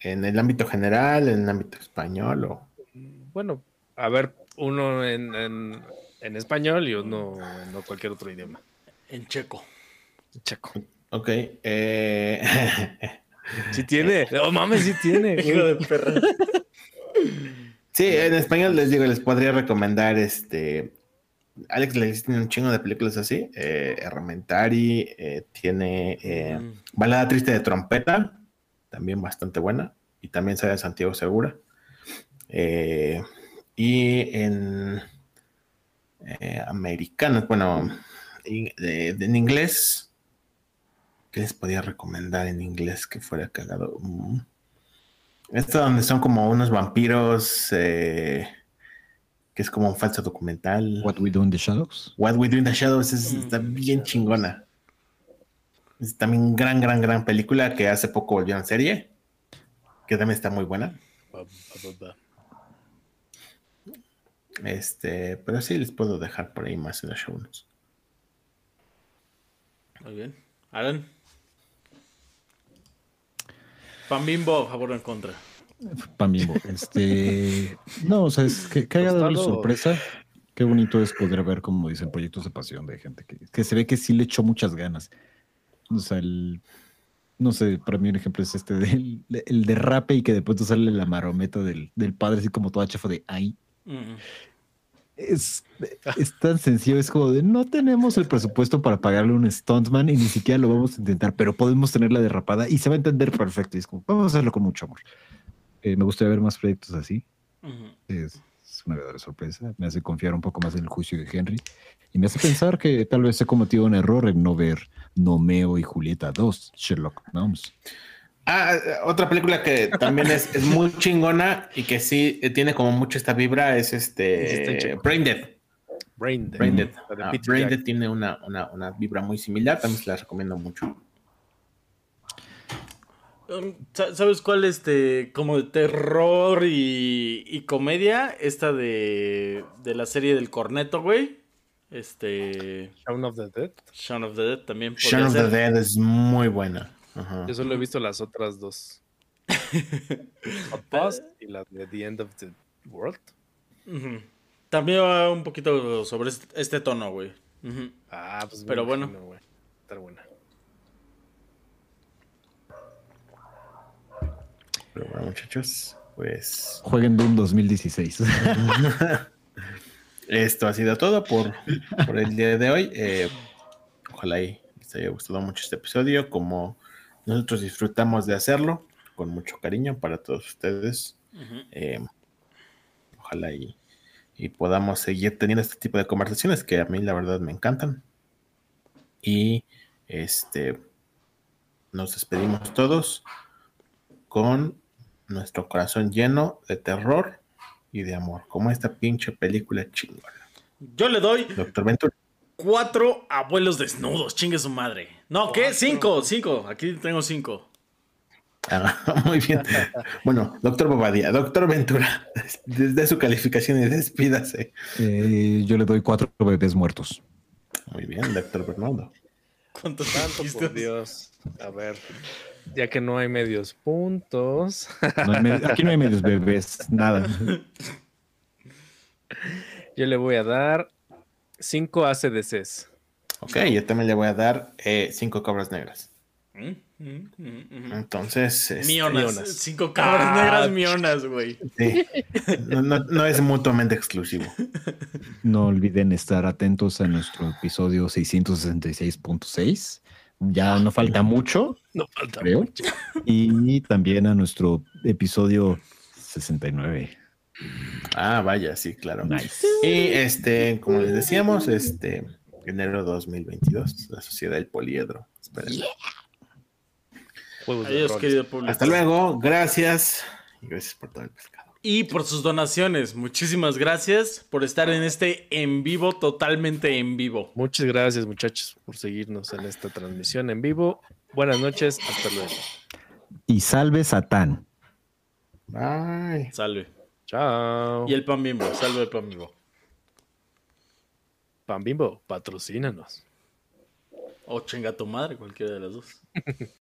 ¿En el ámbito general, en el ámbito español? O... bueno, a ver, uno en, en- en español y uno en cualquier otro idioma. En checo. Checo. Ok. eh, Sí tiene, no mames, sí tiene. Hijo de perra. sí, en español les digo, les podría recomendar este. Alex le tiene un chingo de películas así. Eh, eh, tiene eh, Mm. Balada Triste de Trompeta, también bastante buena. Y también sale de Santiago Segura. Eh, y en eh, americanos, bueno, in- de- de- en inglés, ¿qué les podía recomendar en inglés que fuera cagado? Mm. Esto donde son como unos vampiros, eh, que es como un falso documental. What We Do in the Shadows. What We Do in the Shadows es- Mm. está bien chingona. Es también gran, gran, gran película que hace poco volvió en serie, que también está muy buena. Este, pero sí les puedo dejar por ahí más en los show notes. Muy bien. Alan. Pan bimbo, a favor o en contra. Pan Bimbo. Este. No, o sea, es que, que haya dado la sorpresa. Qué bonito es poder ver, como dicen, proyectos de pasión de gente que, que se ve que sí le echó muchas ganas. O sea, el. No sé, para mí un ejemplo es este del el derrape y que de pronto sale la marometa del, del padre, así como toda chafa de ay. Mm. Es, es tan sencillo, es como de no tenemos el presupuesto para pagarle un stuntman y ni siquiera lo vamos a intentar, pero podemos tener la derrapada y se va a entender perfecto. Y es como, vamos a hacerlo con mucho amor. Eh, me gustaría ver más proyectos así. Ujú. Es, es una verdadera sorpresa. Me hace confiar un poco más en el juicio de Henry y me hace pensar que tal vez he cometido un error en no ver Nomeo y Julieta 2, Sherlock Holmes. Ah, eh, otra película que también es, es muy chingona y que sí eh, tiene como mucho esta vibra es este checo. Brain Dead. Brain Dead. Brain Dead. La de Ah, Peter Brain Jackson. Dead tiene una, una, una vibra muy similar, también se la recomiendo mucho. Um, sa- ¿Sabes cuál? Este, como de terror y, y comedia. Esta de, de la serie del corneto, güey. Este. Shaun of the Dead. Shaun of the Dead también Shaun of the. Dead es muy buena. Ajá. Yo solo he visto las otras dos. Hot Bus y la de The End of the World. También va un poquito sobre este, tono, güey. Ah, pues Pero bueno. imagino, güey. Estar buena. Pero bueno, muchachos, pues Jueguen Doom 2016. esto ha sido todo por, por el día de hoy. Eh, ojalá y les haya gustado mucho este episodio, como nosotros disfrutamos de hacerlo, con mucho cariño para todos ustedes. Eh, ojalá y, y podamos seguir teniendo este tipo de conversaciones que a mí la verdad me encantan. Y este nos despedimos todos con nuestro corazón lleno de terror y de amor, como esta pinche película chingona. Yo le doy Doctor Ventura. Cuatro abuelos desnudos. Chingue su madre. No, ¿qué? Cinco, cinco. Aquí tengo cinco. Ah, muy bien. Bueno, doctor Bobadilla, doctor Ventura, desde su calificación y despídase. Eh, yo le doy cuatro bebés muertos. Muy bien, doctor Bernardo. ¿Cuántos Santo dijiste? por Dios. A ver. Ya que no hay medios puntos. No hay med- aquí no hay medios bebés, nada. Yo le voy a dar 5 ACDCs. Ok, yo también le voy a dar eh, cinco cabras negras. Mm, mm, mm, mm. Entonces, este, Mionas. mionas. Cinco cabras Ah, negras mionas, güey. sí, no, no- no es mutuamente exclusivo. No olviden estar atentos a nuestro episodio 666.6. Ya no falta mucho, No falta creo. mucho. Y también a nuestro episodio 69. Ah, vaya, sí, claro. Nice. Y este, como les decíamos, este, enero 2022, la sociedad del poliedro. Espérenlo. Juegos de Adiós, rol. querido público. Hasta luego, gracias. Y gracias por todo el pescado. y por sus donaciones. Muchísimas gracias por estar en este en vivo, totalmente en vivo. Muchas gracias, muchachos, por seguirnos en esta transmisión en vivo. Buenas noches, hasta luego. Y salve Satán. Bye. Salve. Chao. Y el pan bimbo, salve el pan bimbo. Pan Bimbo, patrocínanos. O chinga tu madre, cualquiera de las dos.